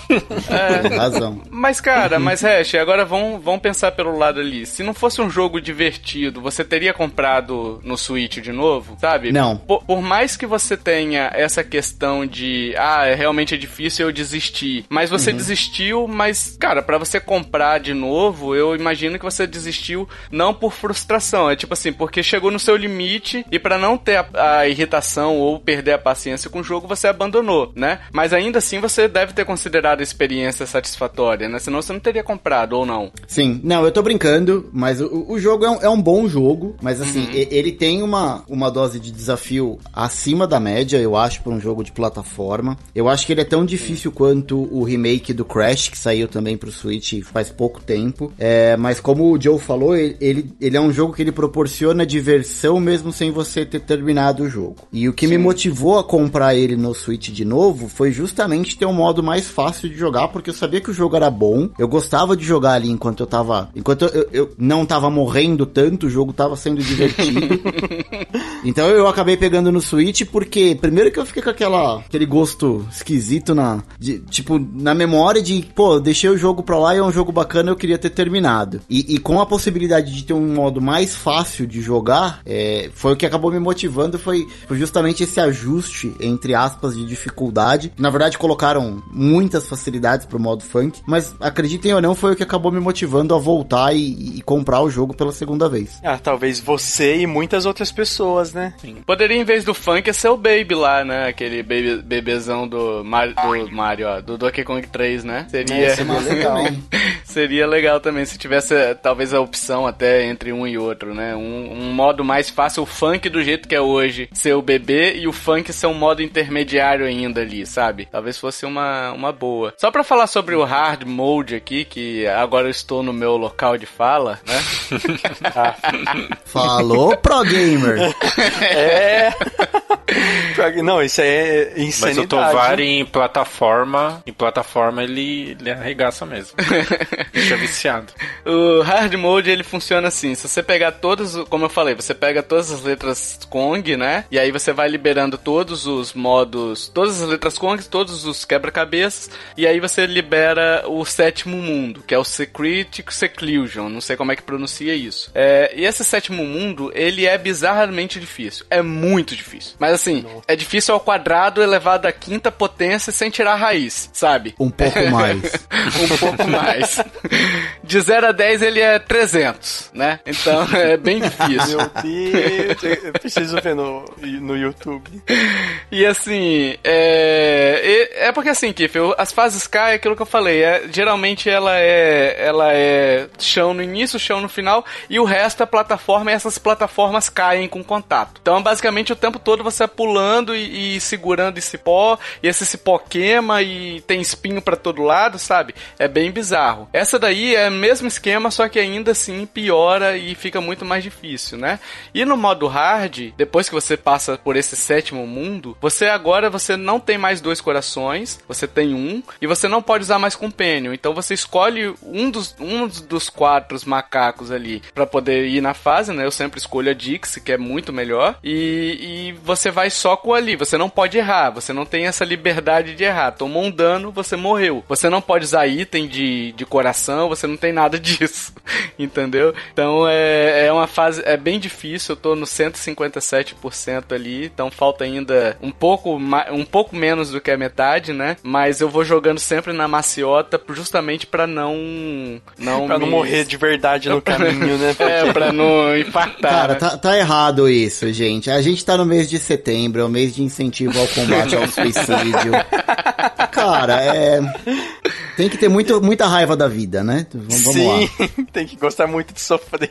Tem razão. Mas, cara, mas Hash, agora vamos, vamos pensar pelo lado ali. Se não fosse um jogo divertido, você teria comprado no Switch de novo, sabe? Não. Por, por mais que você tenha essa questão de, ah, é realmente é difícil eu desistir. Mas você desistiu, mas, cara, pra você comprar de novo, eu imagino que você desistiu não por frustração. É tipo assim, porque chegou no seu limite e pra não ter a, a irritação ou perder a paciência com o jogo, você abandonou, né? Mas ainda assim você deve ter considerado experiência satisfatória, né? Senão você não teria comprado ou não. Sim, não, eu tô brincando, mas o, o jogo é um, é um bom jogo, mas assim, e- ele tem uma, uma dose de desafio acima da média, eu acho, pra um jogo de plataforma. Eu acho que ele é tão difícil quanto o remake do Crash, que saiu também pro Switch faz pouco tempo. É, mas como o Joe falou, ele, ele, ele é um jogo que ele proporciona diversão mesmo sem você ter terminado o jogo. E o que me motivou a comprar ele no Switch de novo foi justamente ter um modo mais fácil de jogar, porque eu sabia que o jogo era bom, eu gostava de jogar ali enquanto eu tava. Enquanto eu, eu não tava morrendo tanto, o jogo tava sendo divertido. então eu acabei pegando no Switch porque, primeiro que eu fiquei com aquela, aquele gosto esquisito na. de- tipo, na memória de, pô, eu deixei o jogo pra lá e é um jogo bacana, eu queria ter terminado. E, e com a possibilidade de ter um modo mais fácil de jogar, é, foi o que acabou me motivando, foi, foi justamente esse ajuste, entre aspas, de dificuldade. Na verdade, colocaram muitas facilidades pro modo funk, mas acreditem ou não, foi o que acabou me motivando a voltar e, e comprar o jogo pela segunda vez. Ah, talvez você e muitas outras pessoas, né? Poderia, em vez do funk, ser o Baby lá, né? Aquele baby, bebezão do Mario, do Mario, ó, do Donkey Kong 3, né? Seria, É, seria legal. seria legal também se tivesse eh, talvez a opção até entre um e outro, né? Um, um modo mais fácil, o funk do jeito que é hoje, ser o bebê e o funk ser um modo intermediário ainda ali, sabe? Talvez fosse uma, uma boa. Só pra falar sobre o hard mode aqui, que agora eu estou no meu local de fala, né? Falou, Pro Gamer! É. Não, isso aí é Mas insanidade. o Tovar em plataforma, em plataforma ele, ele arregaça mesmo. Deixa viciado. O hard mode ele funciona assim: se você pegar todos, como eu falei, você pega todas as letras Kong, né? E aí você vai liberando todos os modos, todas as letras Kong, todos os quebra-cabeças, e aí você libera o sétimo mundo, que é o Secret Seclusion. Não sei como é que pronuncia isso. É, e esse sétimo mundo, ele é bizarramente difícil. É muito difícil. Mas assim, é difícil ao quadrado elevado à quinta potência sem tirar a raiz, sabe? Um pouco mais. um pouco mais. De 0 a 10 ele é 300, né? Então é bem difícil. Meu Deus, eu preciso ver no, no YouTube. E assim, é, é porque assim, Kiff, as fases K é aquilo que eu falei, é, geralmente ela é ela é chão no início, chão no final, e o resto é plataforma e essas plataformas caem com contato. Então, basicamente, o tempo todo você é pulando e, e segurando esse cipó, e esse cipó queima e tem espinho pra todo lado, sabe? É bem bizarro. Essa daí é o mesmo esquema, só que ainda assim piora e fica muito mais difícil, né? E no modo hard, depois que você passa por esse sétimo mundo, você agora você não tem mais dois corações, você tem um, e você não pode usar mais companion. Então você escolhe um dos, um dos quatro macacos ali pra poder ir na fase, né? Eu sempre escolho a Dix, que é muito melhor, e, e você vai só com ali. Você não pode errar. Você não tem essa liberdade de errar. Tomou um dano, você morreu. Você não pode usar item de, de coração, você não tem nada disso. Entendeu? Então é, é uma fase. É bem difícil. Eu tô no 157% ali. Então falta ainda um pouco, um pouco menos do que a metade, né? Mas eu vou jogando sempre na maciota justamente para não. não pra me... não morrer de verdade no caminho, né? Porque... É, pra não infartar. Cara, né? tá, tá errado isso, gente. A gente tá no mês de setembro, é o mês de incentivo ao combate ao suicídio. Cara, é. Tem que ter muito, muita raiva da vida, né? Vamos, vamos Sim, lá. tem que gostar muito de sofrer.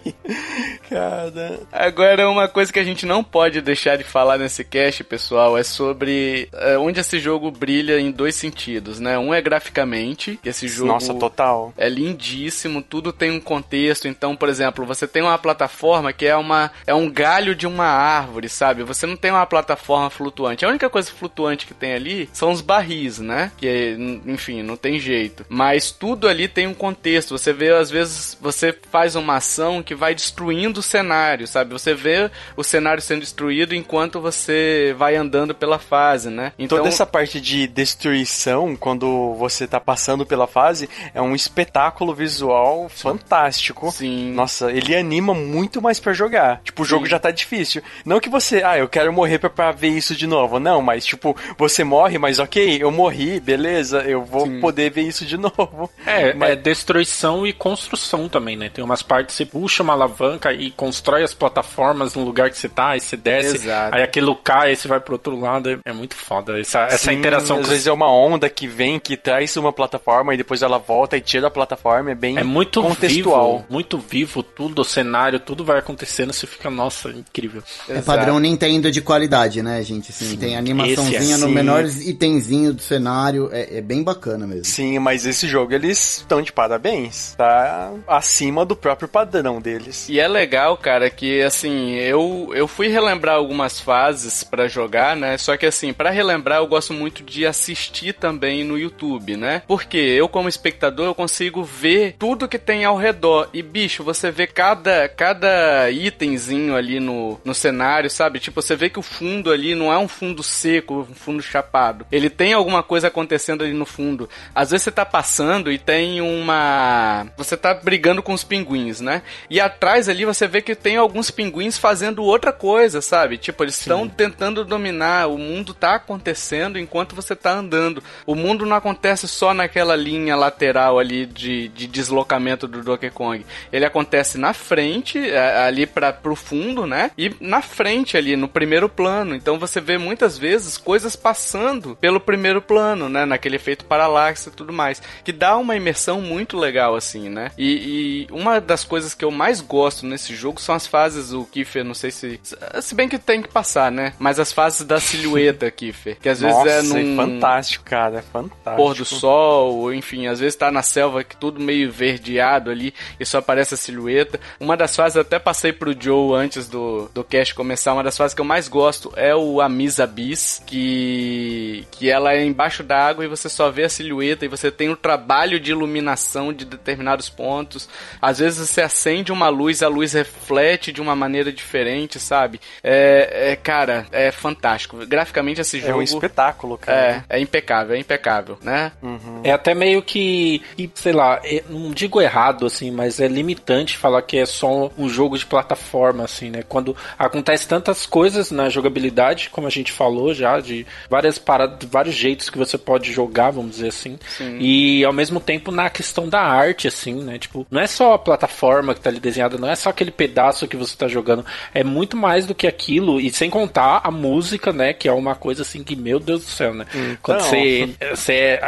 Cara. Agora, uma coisa que a gente não pode deixar de falar nesse cast, pessoal, é sobre é, onde esse jogo brilha em dois sentidos, né? Um é graficamente, que esse jogo. Nossa, total. É lindíssimo, tudo tem um contexto. Então, por exemplo, você tem uma plataforma que é, uma, é um galho de uma árvore, sabe? Você não tem uma plataforma flutuante. A única coisa flutuante que tem ali são os barris, né? Que, enfim, não tem jeito jeito. Mas tudo ali tem um contexto. Você vê, às vezes, você faz uma ação que vai destruindo o cenário, sabe? Você vê o cenário sendo destruído enquanto você vai andando pela fase, né? Então... Toda essa parte de destruição, quando você tá passando pela fase, é um espetáculo visual fantástico. Sim. Nossa, ele anima muito mais para jogar. Tipo, o jogo Sim. já tá difícil. Não que você, ah, eu quero morrer pra, pra, ver isso de novo. Não, mas tipo, você morre, mas ok, eu morri, beleza, eu vou Sim. poder ver isso de novo. É, Mas... é destruição e construção também, né? Tem umas partes que você puxa uma alavanca e constrói as plataformas no lugar que você tá, aí você desce, Exato. aí aquilo cai, aí você vai pro outro lado. É, é muito foda. Essa, Sim, essa interação. Às com... vezes é uma onda que vem, que traz uma plataforma e depois ela volta e tira a plataforma. É bem é muito contextual. Vivo, muito vivo, tudo, o cenário, tudo vai acontecendo, você fica, nossa, incrível. É Exato. padrão Nintendo de qualidade, né, gente? Assim, Sim, tem animaçãozinha no menores itenzinho do cenário. É, é bem bacana mesmo. Sim, mas mas esse jogo eles estão de parabéns. Tá acima do próprio padrão deles. E é legal, cara, que assim, eu, eu fui relembrar algumas fases para jogar, né? Só que assim, para relembrar eu gosto muito de assistir também no YouTube, né? Porque eu como espectador eu consigo ver tudo que tem ao redor. E bicho, você vê cada cada itemzinho ali no, no cenário, sabe? Tipo, você vê que o fundo ali não é um fundo seco, um fundo chapado. Ele tem alguma coisa acontecendo ali no fundo. Às vezes você tá passando e tem uma. Você tá brigando com os pinguins, né? E atrás ali você vê que tem alguns pinguins fazendo outra coisa, sabe? Tipo, eles estão tentando dominar. O mundo tá acontecendo enquanto você tá andando. O mundo não acontece só naquela linha lateral ali de, de deslocamento do Donkey Kong. Ele acontece na frente, é, ali para pro fundo, né? E na frente ali, no primeiro plano. Então você vê muitas vezes coisas passando pelo primeiro plano, né? Naquele efeito paralaxe e tudo mais que dá uma imersão muito legal, assim, né? E, e, uma das coisas que eu mais gosto nesse jogo são as fases, o Kiffer, não sei se. Se bem que tem que passar, né? Mas as fases da silhueta, Kiffer. Que às Nossa, vezes é num. É fantástico, cara, é fantástico. Pôr do sol, ou enfim, às vezes tá na selva que tudo meio verdeado ali e só aparece a silhueta. Uma das fases, até passei pro Joe antes do, do cast começar, uma das fases que eu mais gosto é o Amisa Abyss, que, que ela é embaixo da água e você só vê a silhueta e você tem o trabalho de iluminação de determinados pontos. Às vezes você acende uma luz, a luz reflete de uma maneira diferente, sabe? É, é cara, é fantástico. Graficamente esse jogo. É um espetáculo, cara. É, é impecável, é impecável, né? Uhum. É até meio que, sei lá, é, não digo errado, assim, mas é limitante falar que é só um jogo de plataforma, assim, né? Quando acontece tantas coisas na jogabilidade, como a gente falou já, de várias paradas, vários jeitos que você pode jogar, vamos dizer assim. Sim. E e ao mesmo tempo na questão da arte, assim, né? Tipo, não é só a plataforma que tá ali desenhada, não é só aquele pedaço que você tá jogando. É muito mais do que aquilo. E sem contar a música, né? Que é uma coisa assim que, meu Deus do céu, né? Então... Quando você, você,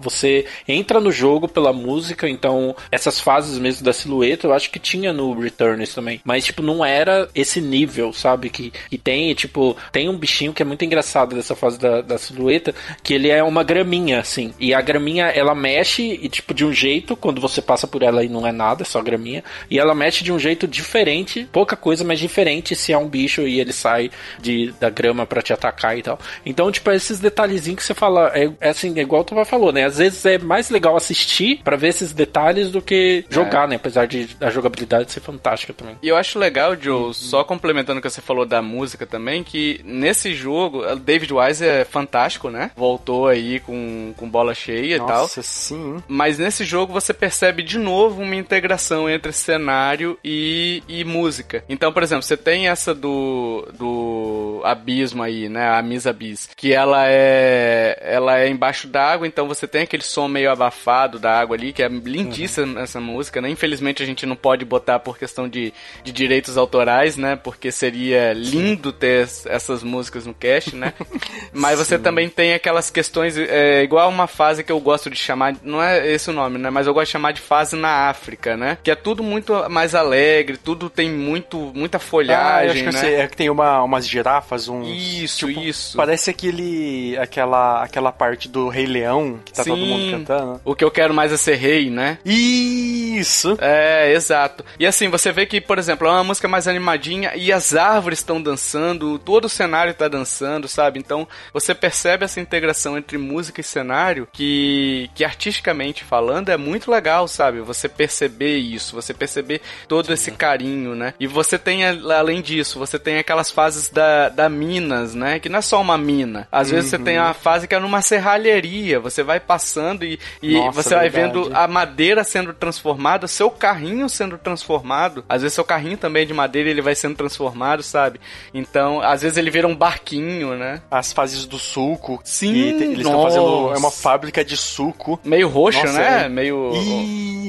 você entra no jogo pela música, então essas fases mesmo da silhueta, eu acho que tinha no Returns também. Mas, tipo, não era esse nível, sabe? Que, que tem, tipo, tem um bichinho que é muito engraçado dessa fase da, da silhueta, que ele é uma graminha, assim. E a graminha, ela mexe e, tipo, de um jeito, quando você passa por ela e não é nada, é só graminha. E ela mexe de um jeito diferente, pouca coisa, mas diferente se é um bicho e ele sai de, da grama para te atacar e tal. Então, tipo, esses detalhezinhos que você fala, é, é assim, é igual tu falou, né? Às vezes é mais legal assistir para ver esses detalhes do que jogar, é. né? Apesar de a jogabilidade ser fantástica também. E eu acho legal, Joe, uhum. só complementando o que você falou da música também, que nesse jogo, David Wise é fantástico, né? Voltou aí com, com bola cheia Nossa, e tal. Nossa, sim. Mas nesse jogo você percebe de novo uma integração entre cenário e, e música. Então, por exemplo, você tem essa do, do abismo aí, né? A Miss Abyss, que ela é ela é embaixo d'água, então você tem aquele som meio abafado da água ali, que é lindíssima uhum. essa música, né? Infelizmente a gente não pode botar por questão de, de direitos autorais, né? Porque seria lindo ter essas músicas no cast, né? Mas você também tem aquelas questões, é, igual uma fase que eu gosto de chamar, não é esse o nome, né? Mas eu gosto de chamar de fase na África, né? Que é tudo muito mais alegre, tudo tem muito, muita folhagem, ah, né? é que tem uma, umas girafas, um Isso, tipo, isso. Parece aquele, aquela, aquela parte do Rei Leão, que tá Sim, todo mundo cantando. O que eu quero mais é ser rei, né? Isso! É, exato. E assim, você vê que, por exemplo, é uma música mais animadinha e as árvores estão dançando, todo o cenário tá dançando, sabe? Então, você percebe essa integração entre música e cenário que, que artisticamente falando é muito legal, sabe? Você perceber isso, você perceber todo Sim. esse carinho, né? E você tem, além disso, você tem aquelas fases da, da Minas, né? Que não é só uma mina. Às uhum. vezes você tem uhum. uma fase que é numa serralheria, você vai passando e, e Nossa, você vai vendo a madeira sendo transformada, seu carrinho sendo transformado. Às vezes seu carrinho também é de madeira e ele vai sendo transformado, sabe? Então, às vezes ele vira um barquinho, né? As fases do suco. Sim, eles estão fazendo é uma fábrica de suco. Meio roxo, Nossa, né? É... Meio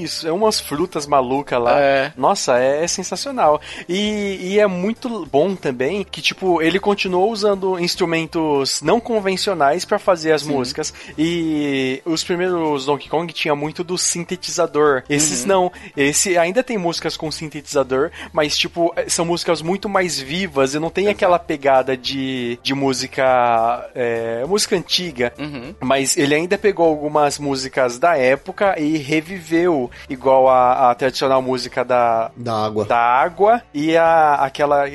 Isso, é umas frutas malucas lá. É. Nossa, é, é sensacional. E, e, é muito bom também que tipo ele continuou usando instrumentos não convencionais para fazer as Sim. músicas e os primeiros Donkey Kong tinha muito do sintetizador. Esses uhum. não. Esse ainda tem músicas com sintetizador, mas tipo são músicas muito mais vivas e não tem aquela pegada de, de música é, música antiga. Uhum. Mas ele ainda pegou algumas músicas da época e reviveu igual a, a tradicional música da da água, da água e a aquela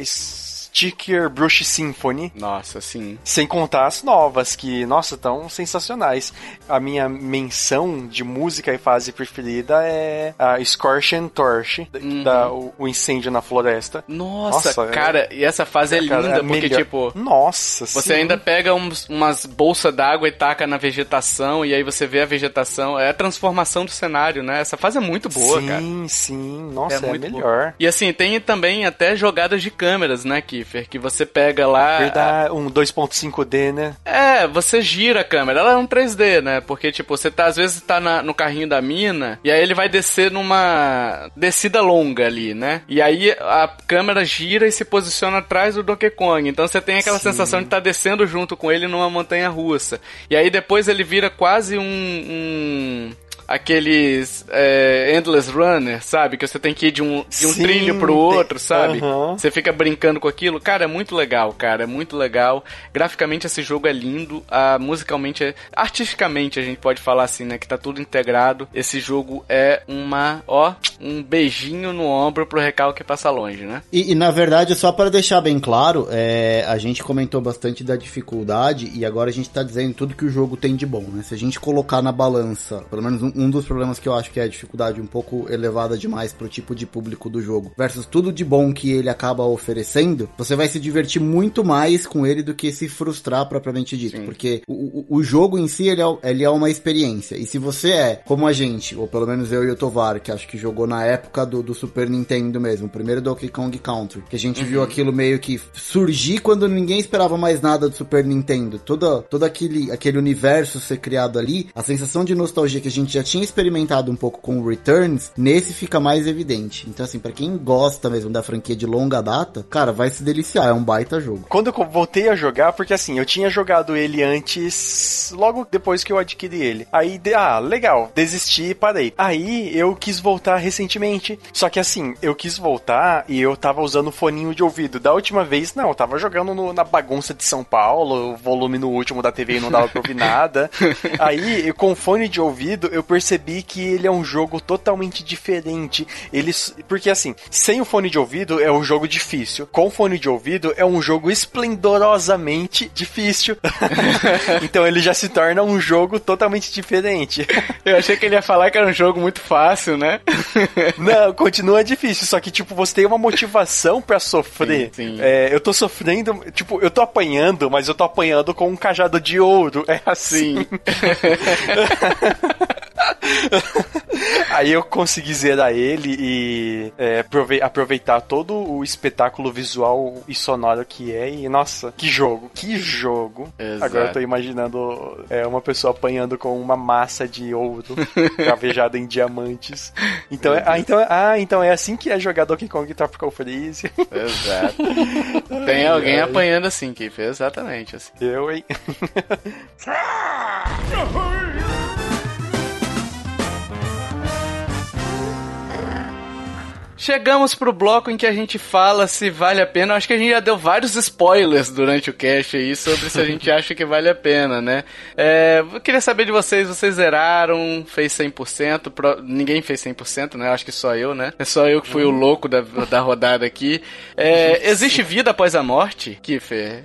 Sticker Brush Symphony. Nossa, sim. Sem contar as novas, que, nossa, tão sensacionais. A minha menção de música e fase preferida é a Scorch Torch, uhum. da, o, o, incêndio na floresta. Nossa, nossa cara, é... e essa fase é linda, é porque, melhor. tipo... Nossa, Você sim. ainda pega uns, umas bolsas d'água e taca na vegetação, e aí você vê a vegetação. É a transformação do cenário, né? Essa fase é muito boa, sim, cara. Sim, sim. Nossa, é, é melhor. Boa. E assim, tem também até jogadas de câmeras, né, que que você pega lá. Verdade, um 2.5D, né? É, você gira a câmera. Ela é um 3D, né? Porque, tipo, você tá, às vezes tá na, no carrinho da mina, e aí ele vai descer numa descida longa ali, né? E aí a câmera gira e se posiciona atrás do Donkey Kong. Então você tem aquela Sim. sensação de estar tá descendo junto com ele numa montanha russa. E aí depois ele vira quase um, um aqueles é, Endless Runner, sabe? Que você tem que ir de um, de um Sim, trilho pro outro, sabe? Você fica brincando com aquilo. Cara, é muito legal, cara. É muito legal. Graficamente esse jogo é lindo. Ah, musicalmente, é... artisticamente a gente pode falar assim, né? Que tá tudo integrado. Esse jogo é uma, ó, um beijinho no ombro pro recalque passa longe, né? E, e na verdade, só para deixar bem claro, é, a gente comentou bastante da dificuldade e agora a gente tá dizendo tudo que o jogo tem de bom, né? Se a gente colocar na balança, pelo menos um, um dos problemas que eu acho que é a dificuldade um pouco elevada demais pro tipo de público do jogo, versus tudo de bom que ele acaba oferecendo, você vai se divertir muito mais com ele do que se frustrar propriamente dito. Sim. Porque o, o, jogo em si, ele é, ele é uma experiência. E se você é, como a gente, ou pelo menos eu e o Tovar, que acho que jogou na época do, do Super Nintendo mesmo, o primeiro Donkey Kong Country, que a gente uhum. viu aquilo meio que surgir quando ninguém esperava mais nada do Super Nintendo. Todo, todo aquele, aquele universo ser criado ali, a sensação de nostalgia que a gente já tinha experimentado um pouco com o Returns, nesse fica mais evidente. Então, assim, para quem gosta mesmo da franquia de longa data, cara, vai se deliciar, é um baita jogo. Quando eu voltei a jogar, porque assim, eu tinha jogado ele antes, logo depois que eu adquiri ele. Aí, ah, legal, desisti e parei. Aí eu quis voltar recentemente. Só que assim, eu quis voltar e eu tava usando foninho de ouvido. Da última vez, não, eu tava jogando no, na bagunça de São Paulo, o volume no último da TV e não dava pra ouvir nada. Aí, com fone de ouvido, eu percebi que ele é um jogo totalmente diferente. Ele, porque assim, sem o fone de ouvido é um jogo difícil. Com fone de ouvido é um jogo esplendorosamente difícil. então ele já se torna um jogo totalmente diferente. Eu achei que ele ia falar que era um jogo muito fácil, né? Não, continua difícil, só que tipo, você tem uma motivação para sofrer. Sim, sim. É, eu tô sofrendo, tipo, eu tô apanhando, mas eu tô apanhando com um cajado de ouro. É assim. Aí eu consegui zerar ele e é, aproveitar todo o espetáculo visual e sonoro que é. E nossa, que jogo, que jogo. Exato. Agora eu tô imaginando é, uma pessoa apanhando com uma massa de ouro cravejada em diamantes. Então é, ah, então, ah, então é assim que é jogar Donkey Kong Tropical Freeze. Exato. Tem alguém apanhando assim, Kiff. Exatamente assim. Eu, hein? Chegamos pro bloco em que a gente fala se vale a pena. Acho que a gente já deu vários spoilers durante o cast aí sobre se a gente acha que vale a pena, né? É, eu queria saber de vocês, vocês zeraram, fez 100%, pro... ninguém fez 100%, né? Acho que só eu, né? É só eu que fui o louco da, da rodada aqui. É, existe vida após a morte, Kiffer?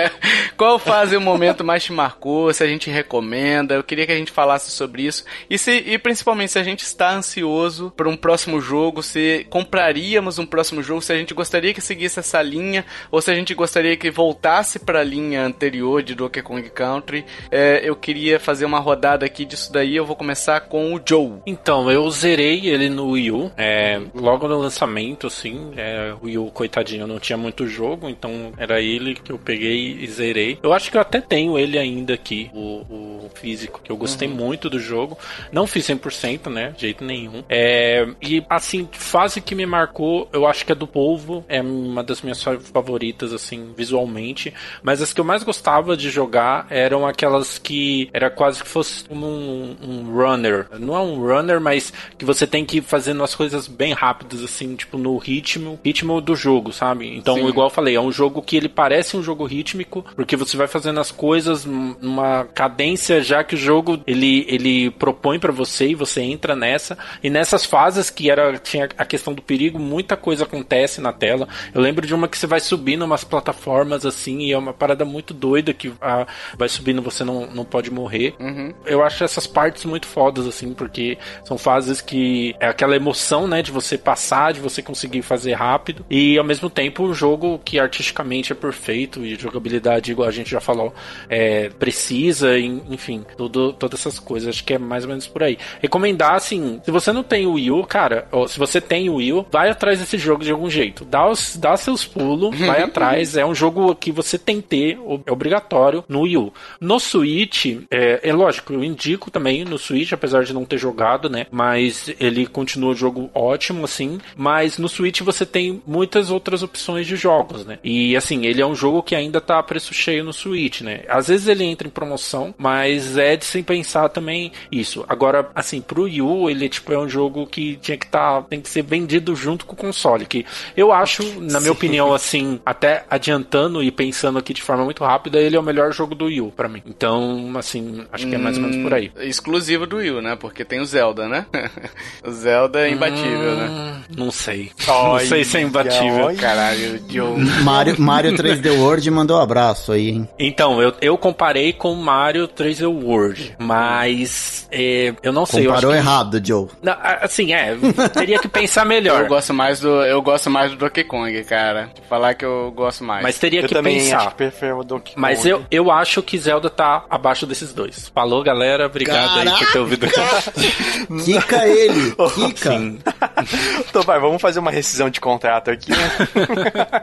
Qual fase o momento mais te marcou? Se a gente recomenda? Eu queria que a gente falasse sobre isso. E, se, e principalmente se a gente está ansioso para um próximo jogo, se compraríamos um próximo jogo, se a gente gostaria que seguisse essa linha, ou se a gente gostaria que voltasse para a linha anterior de Donkey Kong Country. É, eu queria fazer uma rodada aqui disso daí, eu vou começar com o Joe. Então, eu zerei ele no Wii U, é, logo no lançamento, assim, é, o Wii U, coitadinho, não tinha muito jogo, então era ele que eu peguei e zerei. Eu acho que eu até tenho ele ainda aqui, o, o físico, que eu gostei uhum. muito do jogo. Não fiz 100%, né, de jeito nenhum. É, e, assim, fase que me marcou, eu acho que é do Polvo, é uma das minhas favoritas, assim, visualmente. Mas as que eu mais gostava de jogar eram aquelas que era quase que fosse como um, um runner. Não é um runner, mas que você tem que ir fazendo as coisas bem rápidas, assim, tipo, no ritmo, ritmo do jogo, sabe? Então, Sim. igual eu falei, é um jogo que ele parece um jogo rítmico, porque você vai fazendo as coisas numa cadência já que o jogo ele, ele propõe para você e você entra nessa. E nessas fases que era tinha a questão do perigo, muita coisa acontece na tela. Eu lembro de uma que você vai subindo umas plataformas assim, e é uma parada muito doida que ah, vai subindo, você não, não pode morrer. Uhum. Eu acho essas partes muito fodas, assim, porque são fases que é aquela emoção, né, de você passar, de você conseguir fazer rápido, e ao mesmo tempo um jogo que artisticamente é perfeito e jogabilidade, igual a gente já falou, é precisa, enfim, tudo, todas essas coisas. Acho que é mais ou menos por aí. Recomendar, assim, se você não tem o Wii U, cara, ou se você tem o Wii Vai atrás desse jogo de algum jeito. Dá, os, dá seus pulos, vai atrás. É um jogo que você tem que ter, é obrigatório, no Wii U. No Switch, é, é lógico, eu indico também no Switch, apesar de não ter jogado, né? Mas ele continua um jogo ótimo, assim. Mas no Switch você tem muitas outras opções de jogos, né? E assim, ele é um jogo que ainda tá a preço cheio no Switch, né? Às vezes ele entra em promoção, mas é de se pensar também isso. Agora, assim, pro Wii U, ele tipo, é um jogo que tinha que estar. Tá, tem que ser vendido vendido junto com o console. Que eu acho, na minha opinião, assim, até adiantando e pensando aqui de forma muito rápida, ele é o melhor jogo do Wii U pra mim. Então, assim, acho que é mais ou menos por aí. Hum, exclusivo do Wii U, né? Porque tem o Zelda, né? o Zelda é imbatível, né? hum, né? Não sei. não sei se é imbatível. Oi. Caralho, Joe. Mario, Mario 3D World mandou um abraço aí, hein? Então, eu, eu comparei com Mario 3D World, mas é, eu não sei. Comparou errado, Joe. Não, assim, é, teria que pensar melhor melhor. Eu gosto mais do, eu gosto mais do Donkey Kong, cara. Falar que eu gosto mais. Mas teria eu que também pensar. Acho que prefiro o Donkey Kong. Mas eu, eu acho que Zelda tá abaixo desses dois. Falou, galera. Obrigado Caraca! aí por ter ouvido. Kika ele. Kika. Sim. então vai, vamos fazer uma rescisão de contrato aqui,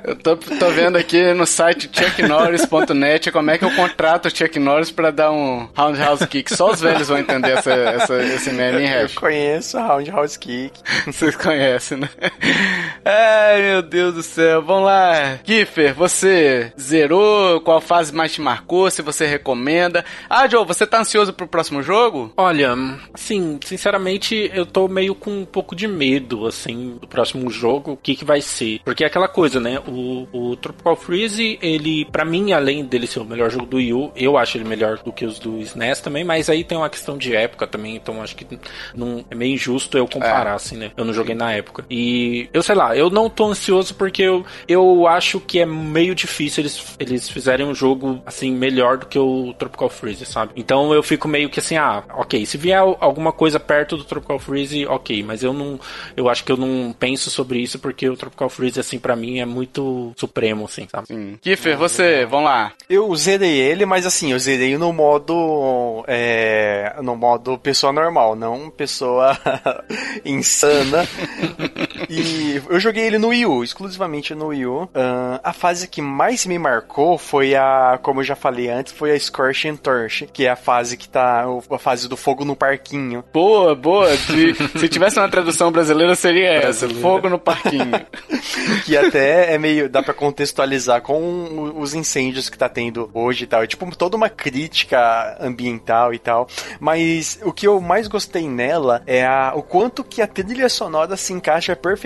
eu tô, tô vendo aqui no site chucknorris.net como é que eu contrato o Chuck Norris pra dar um, Roundhouse Kick. Só os velhos vão entender essa, essa, esse meme, hein, Eu conheço Roundhouse Kick. Vocês conhecem, né? Ai, meu Deus do céu. Vamos lá. Kiffer, você zerou? Qual fase mais te marcou? Se você recomenda? Ah, Joe, você tá ansioso pro próximo jogo? Olha, assim, sinceramente, eu tô meio com um pouco de medo, assim, do próximo jogo, o que que vai ser. Porque é aquela coisa, né? O, o Tropical Freeze, ele, pra mim, além dele ser o melhor jogo do Wii U, eu acho ele melhor do que os do SNES também, mas aí tem uma questão de época também, então acho que não, é meio injusto eu comparar, assim, né? Eu não joguei na época. E eu sei lá, eu não tô ansioso porque eu, eu acho que é meio difícil eles, eles fizerem um jogo, assim, melhor do que o Tropical Freeze, sabe? Então eu fico meio que assim, ah, ok, se vier alguma coisa perto do Tropical Freeze, ok, mas eu não, eu acho que eu não penso sobre isso porque o Tropical Freeze, assim, pra mim é muito supremo, assim, sabe? Sim. Kiffer, você, vamos lá. Eu zerei ele, mas assim, eu zerei no modo. É, no modo pessoa normal, não pessoa insana. E eu joguei ele no Wii U, exclusivamente no Wii U. Ahn, a fase que mais me marcou foi a, como eu já falei antes, foi a Scorching Torch, que é a fase que tá. A fase do fogo no parquinho. Boa, boa. Se, se tivesse uma tradução brasileira, seria essa. Fogo no parquinho. que até é meio. dá pra contextualizar com os incêndios que tá tendo hoje e tal. É tipo toda uma crítica ambiental e tal. Mas o que eu mais gostei nela é a, o quanto que a trilha sonora se encaixa perfeitamente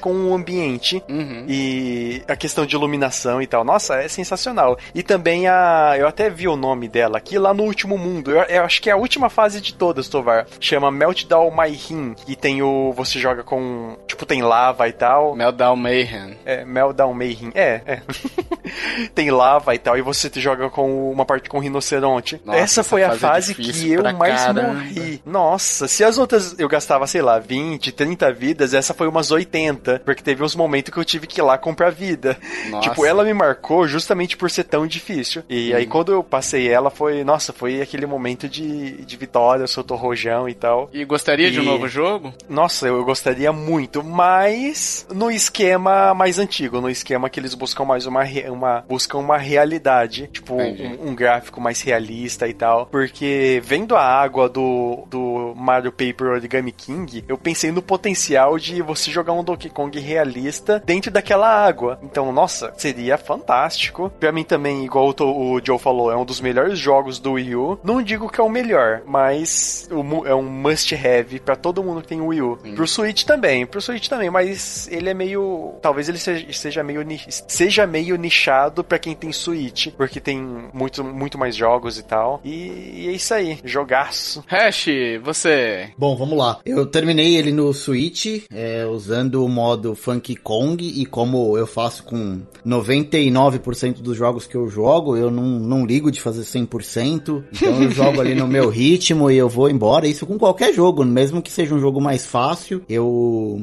com o ambiente Uhum. e a questão de iluminação e tal. Nossa, é sensacional. E também a. Eu até vi o nome dela aqui lá no último mundo. Eu, eu acho que é a última fase de todas, Tovar. Chama Meltdown My Rim. E tem o. Você joga com. Tipo, tem lava e tal. Meltdown Mayhem. É, Meltdown Mayhem. É, é. Tem lava e tal, e você te joga com uma parte com rinoceronte. Nossa, essa essa foi a fase é fase que eu mais caramba. morri. Nossa, se as outras eu gastava, sei lá, 20, 30 vidas, essa foi umas 80. Porque teve uns momentos que eu tive que ir lá comprar vida. Nossa. Tipo, ela me marcou justamente por ser tão difícil. E Uhum. aí quando eu passei ela, foi, nossa, foi aquele momento de, de vitória, eu soltou rojão e tal. E gostaria de um E- novo jogo? Nossa, eu gostaria muito, mas no esquema mais antigo, no esquema que eles buscam mais uma, uma buscam uma realidade, tipo um, um gráfico mais realista e tal, porque vendo a água do, do Mario Paper Origami King, eu pensei no potencial de você jogar um Donkey Kong realista dentro daquela água. Então, nossa, seria fantástico. Pra mim também, igual o, Joe falou, é um dos melhores jogos do Wii U. Não digo que é o melhor, mas é um must have pra todo mundo que tem Wii U. Pro Switch também, pro Switch também, mas ele é meio, talvez ele seja, seja meio ni- seja meio nichado pra quem tem Switch, porque tem muito muito mais jogos e tal. E, e é isso aí, jogaço. Hash, você. Bom, vamos lá. Eu terminei ele no Switch, é, usando o modo Funky Kong, e como eu faço com 99% dos jogos que eu jogo, eu não, não ligo de fazer 100%, então eu jogo ali no meu ritmo e eu vou embora. Isso com qualquer jogo, mesmo que seja um jogo mais fácil, eu...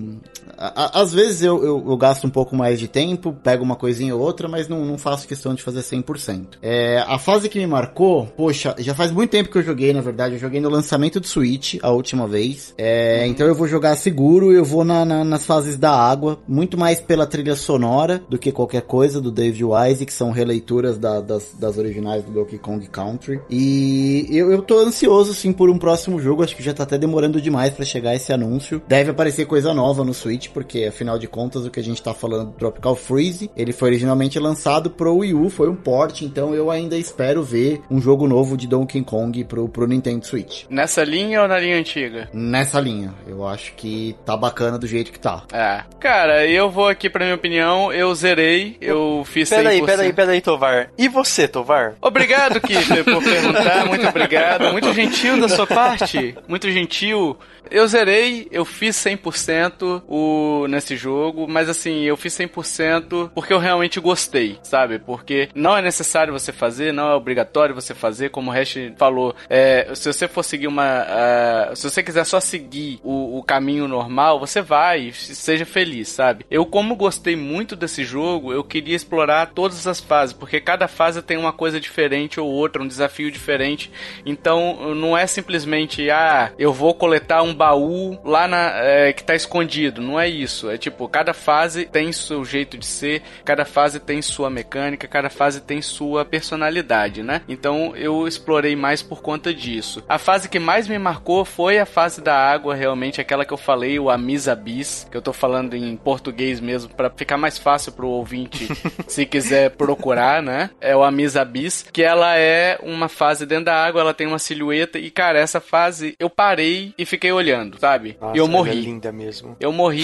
Às vezes eu, eu, eu gasto um pouco mais de tempo, pego uma coisinha ou outra, mas não, não faço questão de fazer 100%. É, a fase que me marcou, poxa, já faz muito tempo que eu joguei, na verdade. Eu joguei no lançamento do Switch a última vez. É, Então eu vou jogar seguro, eu vou na- na- nas fases da água, muito mais pela trilha sonora do que qualquer coisa do David Wise, que são releituras da- das, das originais do Donkey Kong Country. E eu, eu tô ansioso, sim, por um próximo jogo. Acho que já tá até demorando demais pra chegar esse anúncio. Deve aparecer coisa nova no Switch, porque afinal de contas o que a gente tá falando do Tropical Freeze, ele foi originalmente lançado pro Wii U, foi um port, então eu ainda espero ver um jogo novo de Donkey Kong pro, pro Nintendo Switch. Nessa linha ou na linha antiga? Nessa linha, eu acho que tá bacana do jeito que tá. É. Cara, eu vou aqui pra minha opinião. Eu zerei, eu fiz 100%. Peraí, peraí, peraí, Tovar. E você, Tovar? Obrigado, Kiffer, por perguntar. Muito obrigado. Muito gentil da sua parte. Muito gentil. Eu zerei, eu fiz 100% o, nesse jogo, mas assim, eu fiz 100% porque eu realmente gostei, sabe? Porque não é necessário você fazer, não é obrigatório você fazer, como o Hash falou. É, se você for seguir uma. ah, se você quiser só seguir o, o caminho normal, você vai, seja feliz, sabe? Eu, como gostei muito desse jogo, eu queria explorar todas as fases, porque cada fase tem uma coisa diferente ou outra, um desafio diferente. Então, não é simplesmente, ah, eu vou coletar um baú lá na, é, que tá escondido. Não é isso. É tipo, cada fase tem seu jeito de ser, cada fase tem sua mecânica, cada fase tem sua personalidade, né? Então, eu explorei mais por conta disso. A fase que mais me marcou foi a fase da água, realmente, aquela que eu falei, o Amisa Bis, que eu tô falando em português mesmo, para ficar mais fácil pro ouvinte, se quiser procurar, né? É o Amisa Bis, que ela é uma fase dentro da água, ela tem uma silhueta, e cara, essa fase eu parei e fiquei olhando, sabe? Nossa, e eu ela morri. É linda mesmo. Eu morri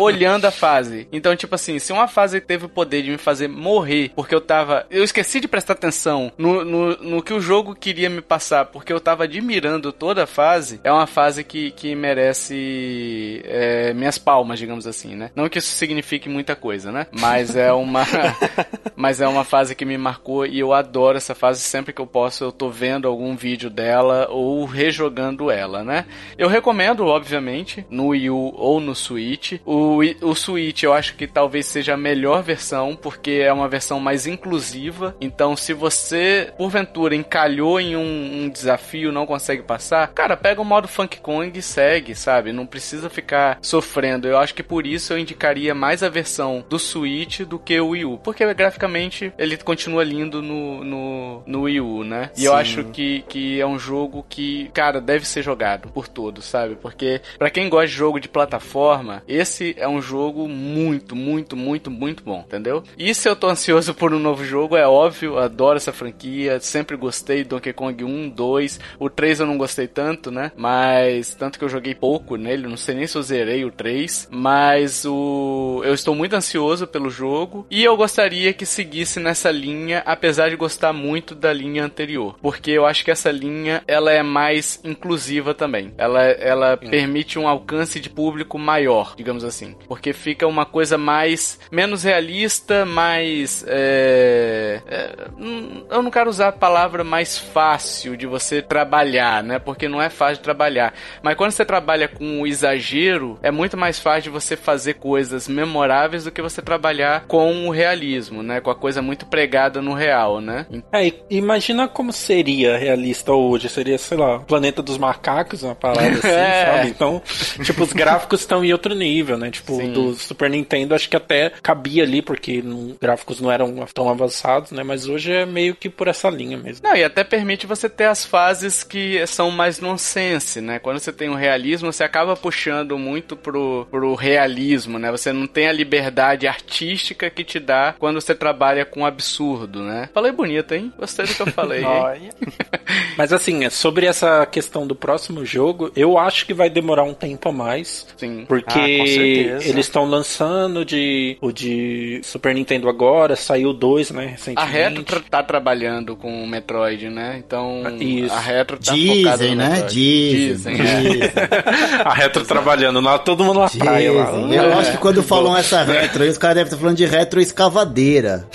olhando a fase. Então, tipo assim, se uma fase teve o poder de me fazer morrer, porque eu tava. Eu esqueci de prestar atenção no, no, no que o jogo queria me passar, porque eu tava admirando toda a fase, é uma fase que, que merece é, minhas palmas, digamos assim, né? Não que isso signifique muita coisa, né? Mas é uma. mas é uma fase que me marcou e eu adoro essa fase. Sempre que eu posso, eu tô vendo algum vídeo dela ou rejogando ela, né? Eu recomendo, obviamente, no Wii U ou no Switch. O, Wii- o Switch eu acho que talvez seja a melhor versão, porque é uma versão mais inclusiva. Então, se você, porventura, encalhou em um, um desafio não consegue passar, cara, pega o modo Funk Kong e segue, sabe? Não precisa ficar sofrendo. Eu acho que por isso eu indicaria mais a versão do Switch do que o Wii U. Porque graficamente ele continua lindo no, no, no Wii U, né? E eu Sim. acho que, que é um jogo que, cara, deve ser jogado por todos, sabe? Porque pra quem gosta de jogo de plataforma, esse é um jogo muito, muito, muito, muito bom, entendeu? E se eu tô ansioso por um novo jogo, é óbvio, adoro essa franquia, sempre gostei do Donkey Kong 1, 2, o 3 eu não gostei tanto, né? Mas tanto que eu joguei pouco nele, não sei nem se eu zerei o 3, mas o eu estou muito ansioso pelo jogo e eu gostaria que seguisse nessa linha, apesar de gostar muito da linha anterior, porque eu acho que essa linha ela é mais inclusiva também. Ela ela permite um alcance de público maior, digamos assim, porque fica uma coisa mais menos realista, mais é, é, hum, eu não quero usar a palavra mais fácil de você trabalhar, né? Porque não é fácil de trabalhar. Mas quando você trabalha com o exagero, é muito mais fácil de você fazer coisas memoráveis do que você trabalhar com o realismo, né? Com a coisa muito pregada no real, né? É, imagina como seria realista hoje. Seria, sei lá, Planeta dos Macacos, uma parada assim, É. sabe? Então, tipo, os gráficos estão em outro nível, né? Tipo, Sim. do Super Nintendo acho que até cabia ali, porque não- gráficos não eram tão avançados, né? Mas hoje é meio que por essa linha mesmo. Não, e até permite você ter as fases que são mais nonsense, né? Quando você tem o realismo, você acaba puxando muito pro, pro realismo, né? Você não tem a liberdade artística que te dá quando você trabalha com absurdo, né? Falei bonito, hein? Gostei do que eu falei. Mas assim, é, sobre essa questão do próximo jogo, eu acho que vai demorar um tempo a mais. Sim. Porque Ah, com certeza. eles estão lançando de, o de Super Nintendo agora, saiu dois, né, A recentemente. Retro tra- tá trabalhando com o Metroid, né? Então, Isso. a Retro tá focada Dizem, no né? Metroid. Dizem. Dizem, é. dizem. a Retro trabalhando lá, todo mundo na praia lá. Dizem. Eu acho que quando falam essa retro, os caras devem estar falando de retro escavadeira.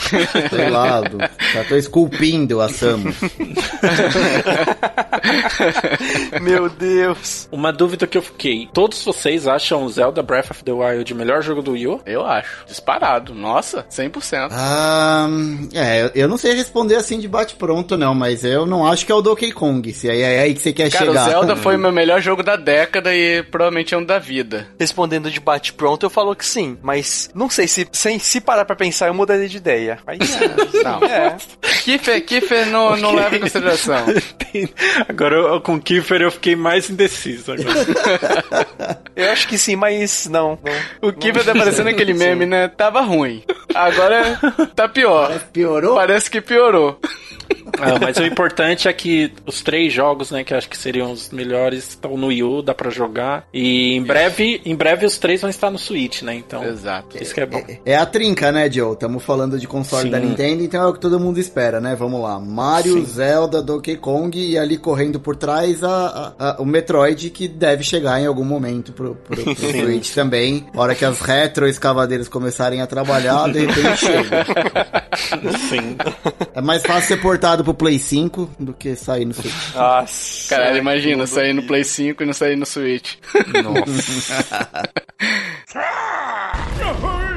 Sei lá, do- já tô esculpindo a Samus. Meu Deus. Uma dúvida que eu fiquei: todos vocês acham Zelda Breath of the Wild o melhor jogo do Wii U? Eu acho. Disparado. Nossa, 100%. Ah, é, eu- não sei responder assim de bate-pronto, não, mas eu não acho que é o Donkey Kong. Se é, é aí que você quer Cara, chegar. o Zelda foi o meu melhor jogo da década e provavelmente é um da vida. Respondendo de bate-pronto, eu falo que sim. Mas não sei, se, sem, se parar pra pensar, eu mudaria de ideia. Mas, Não. é. Kiffer, Kiffer não, não leva em consideração. Agora eu- com o Kiefer eu fiquei mais indeciso. Agora. Eu acho que sim, mas não. não. O Kiffer tá parecendo aquele meme, né? Tava ruim. Agora tá pior. Piorou? Parece que piorou. Ah, mas o importante é que os três jogos, né, que acho que seriam os melhores, estão no Wii U, dá pra jogar. E em breve, em breve os três vão estar no Switch, né? Então, Exato. isso que é bom. É a trinca, né, Joe? Estamos falando de console Sim. da Nintendo, então é o que todo mundo espera, né? Vamos lá. Mario, Sim. Zelda, Donkey Kong e ali correndo por trás a, a- a- o Metroid que deve chegar em algum momento pro, pro, pro. Switch também. A hora que as retro escavadeiras começarem a trabalhar, de repente chega. Sim. É mais fácil ser portado pro Play 5 do que sair no Switch. Nossa. Caralho, imagina sair no Play 5 e não sair no Switch. Nossa.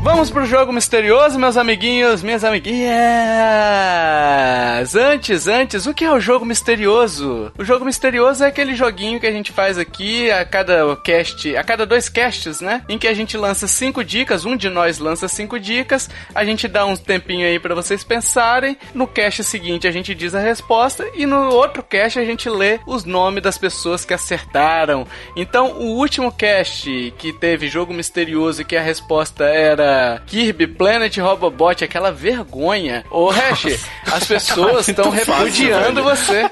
Vamos pro jogo misterioso, meus amiguinhos, minhas amiguinhas. Antes, antes, o que é o jogo misterioso? O jogo misterioso é aquele joguinho que a gente faz aqui a cada cast, a cada dois casts, né? Em que a gente lança cinco dicas, um de nós lança cinco dicas, a gente dá um tempinho aí para vocês pensarem. No cast seguinte a gente diz a resposta e no outro cast a gente lê os nomes das pessoas que acertaram. Então, o último cast que teve jogo misterioso e que a resposta era Kirby Planet Robobot, aquela vergonha. Ô, Hash, as pessoas estão repudiando você.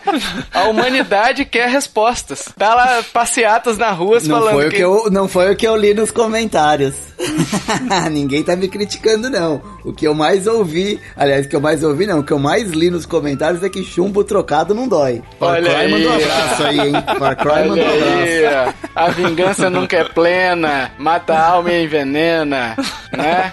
A humanidade quer respostas. Tá lá passeatas na rua Não falando foi, o que... que eu, não foi o que eu li nos comentários. Ninguém tá me criticando, não. O que eu mais ouvi, aliás, o que eu mais ouvi, não, o que eu mais li nos comentários é que chumbo trocado não dói. Far Olha Cry aí. mandou um abraço aí, hein? Far Cry mandou um abraço. a vingança nunca é plena, mata a alma e envenena, né?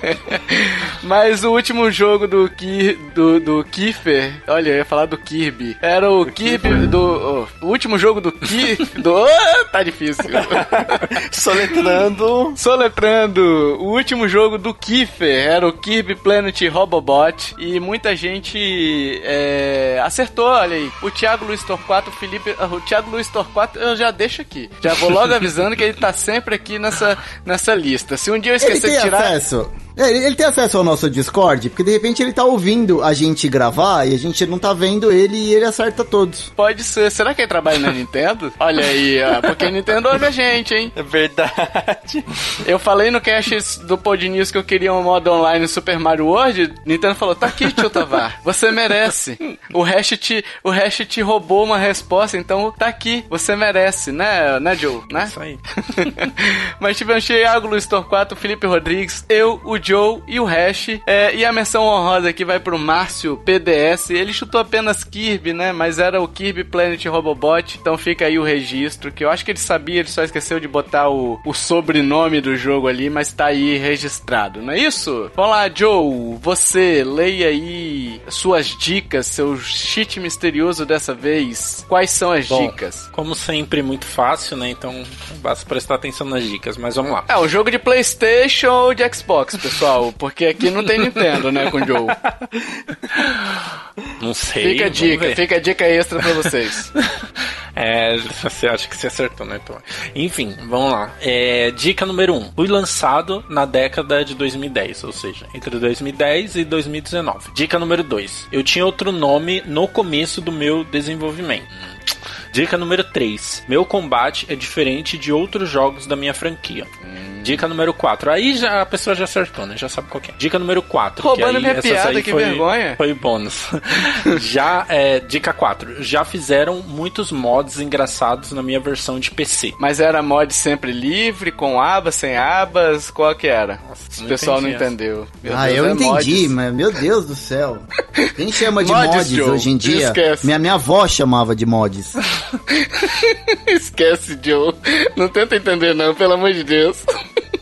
Mas o último jogo do, Ki, do, do Kiefer, olha, eu ia falar do Kirby, era o Kirby do... oh, o último jogo do Ki... Do, oh, tá difícil. Soletrando. Soletrando, o último jogo do Kiefer era o Kirby Planet Robobot e muita gente é, acertou, olha aí. O Thiago Luiz Torquato, o Felipe. ah, O Thiago Luiz Torquato eu já deixo aqui. Já vou logo avisando que ele tá sempre aqui nessa, nessa lista. Se um dia eu Ele esquecer tem de tirar. acesso. É, Ele, ele tem acesso ao nosso Discord, porque de repente ele tá ouvindo a gente gravar e a gente não tá vendo ele e ele acerta todos. Pode ser. Será que ele trabalha na Nintendo? Olha aí, ó. Porque a Nintendo ouve a gente, hein? É verdade. Eu falei no cast do Pod News que eu queria um modo online Super Mario World. Nintendo falou: tá aqui, tio Tavar. Você merece. O Hash te, o Hash te roubou uma resposta, então tá aqui. Você merece, né, né, Joe? Né? Isso aí. Mas tivemos Thiago, Luiz Torquato, Felipe Rodrigues, eu, o Joe e o Hash. É, e a menção honrosa aqui vai pro Márcio PDS. Ele chutou apenas Kirby, né? Mas era o Kirby Planet Robobot. Então fica aí o registro, que eu acho que ele sabia, ele só esqueceu de botar o, o sobrenome do jogo ali, mas tá aí registrado, não é isso? Vamos lá, Joe, você leia aí suas dicas, seu cheat misterioso dessa vez. Quais são as Bom, dicas? Como sempre, muito fácil, né? Então basta prestar atenção nas dicas. Mas vamos lá. É um jogo de PlayStation ou de Xbox, pessoal, porque aqui não tem Nintendo, né, com o Joe. Não sei. Fica a dica, ver. fica a dica extra pra vocês. É, você acha que você acertou, né? Então, enfim, vamos lá. É, dica número 1. Um, fui lançado na década de 2010, ou seja, entre 2010 e 2019. Dica número 2. Eu tinha outro nome no começo do meu desenvolvimento. Dica número 3. Meu combate é diferente de outros jogos da minha franquia. Dica número 4. Aí já, a pessoa já acertou, né? Já sabe qual que é. Dica número 4. Roubando aí, minha piada, que foi- vergonha. Foi bônus. já, é, dica 4. Já fizeram muitos mods engraçados na minha versão de PC. Mas era mod sempre livre, com abas, sem abas, qual que era? o não pessoal não entendeu. Meu ah, Deus, eu é entendi, mods. mas meu Deus do céu. Quem chama de Mods, mods, Joe. hoje em dia? Esquece. Minha, minha avó chamava de mods. Esquece, Joe. Não tenta entender não, pelo amor de Deus.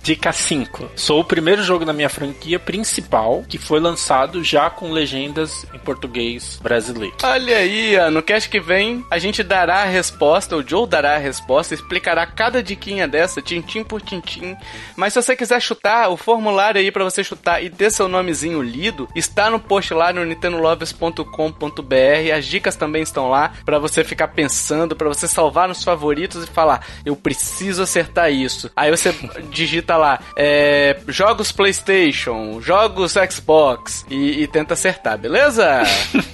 Dica 5. Sou o primeiro jogo da minha franquia principal que foi lançado já com legendas em português brasileiro. Olha aí, no cast que vem a gente dará a resposta, o Joe dará a resposta, explicará cada diquinha dessa, tintim por tintim. Mas se você quiser chutar, o formulário aí pra você chutar e ter seu nomezinho lido, está no post lá no nintendolovers.com.br. As dicas também estão lá pra você ficar pensando, pra você salvar nos favoritos e falar, eu preciso acertar isso. Aí você digita lá, é, jogos PlayStation, jogos Xbox e, e tenta acertar, beleza?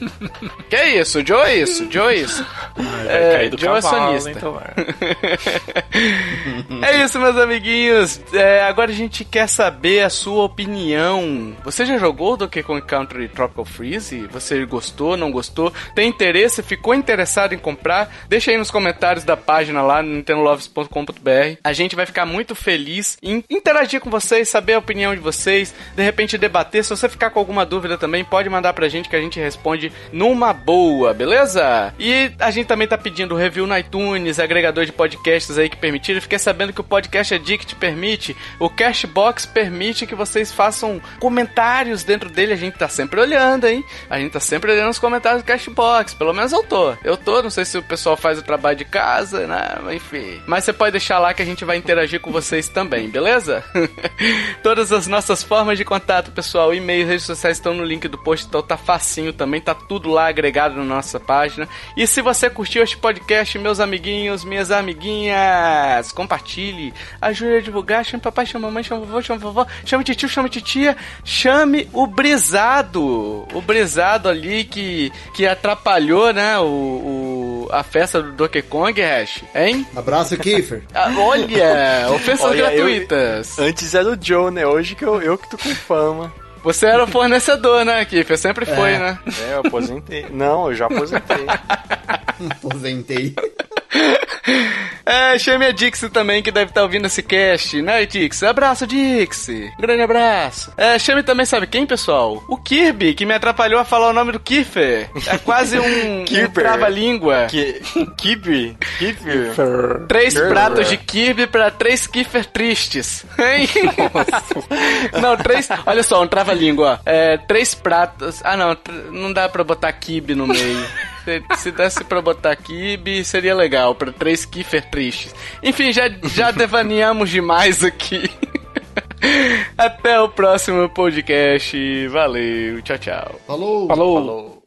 que é isso, Joe é isso, Joe é isso. Cair do Joe é cavalo, sonista. então. É isso, meus amiguinhos. É, agora a gente quer saber a sua opinião. Você já jogou Donkey Kong Country Tropical Freeze? Você gostou, não gostou? Tem interesse? Ficou interessado em comprar? Deixa aí nos comentários da página lá no nintendolovers.com.br. A gente vai ficar muito feliz interagir com vocês, saber a opinião de vocês, de repente debater. Se você ficar com alguma dúvida também, pode mandar pra gente que a gente responde numa boa, beleza? E a gente também tá pedindo review no iTunes, agregador de podcasts aí que permitiram. Fiquei sabendo que o Podcast Addict permite, o Cashbox permite que vocês façam comentários dentro dele. A gente tá sempre olhando, hein? A gente tá sempre olhando os comentários do Cashbox. Pelo menos eu tô. Eu tô, não sei se o pessoal faz o trabalho de casa, né? Enfim. Mas você pode deixar lá que a gente vai interagir com vocês também, beleza? Todas as nossas formas de contato, pessoal, e-mail, redes sociais estão no link do post, então tá facinho também, tá tudo lá agregado na nossa página. E se você curtiu este podcast, meus amiguinhos, minhas amiguinhas, compartilhe, ajude a divulgar, chame papai, chame mamãe, chame vovô, chame vovó, chame tio, chame titia, chame o brisado, o brisado ali que, que atrapalhou, né, o, o- a festa do Donkey Kong, Hash, hein? Abraço, Kiefer. Ah, Olha, ofensas Olha, gratuitas. Antes era o Joe, né? Hoje que eu, eu que tô com fama. Você era o fornecedor, né, Kiffer? Sempre foi, É. né? É, eu aposentei. Não, eu já aposentei. Aposentei. É, chame a Dixie também, que deve estar ouvindo esse cast, né, Dixie? Abraço, Dixie. Grande abraço. É, chame também, sabe quem, pessoal? O Kirby, que me atrapalhou a falar o nome do Kiffer. É quase um, um trava-língua. Kibe? Kibe? Três Kirby. pratos de Kirby pra três Kiffer tristes. Hein? não, três. Olha só, um trava-língua. ó. É, três pratos. Ah, não, não dá pra botar kibe no meio. Se, se desse pra botar kibe, seria legal, pra três Kiffer tristes. Enfim, já, já devaneamos demais aqui. Até o próximo podcast. Valeu, tchau, tchau. Falou. Falou. Falou.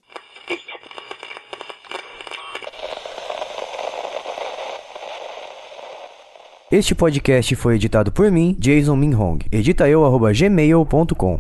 Este podcast foi editado por mim, Jason Minhong. Edita eu, arroba gmail.com.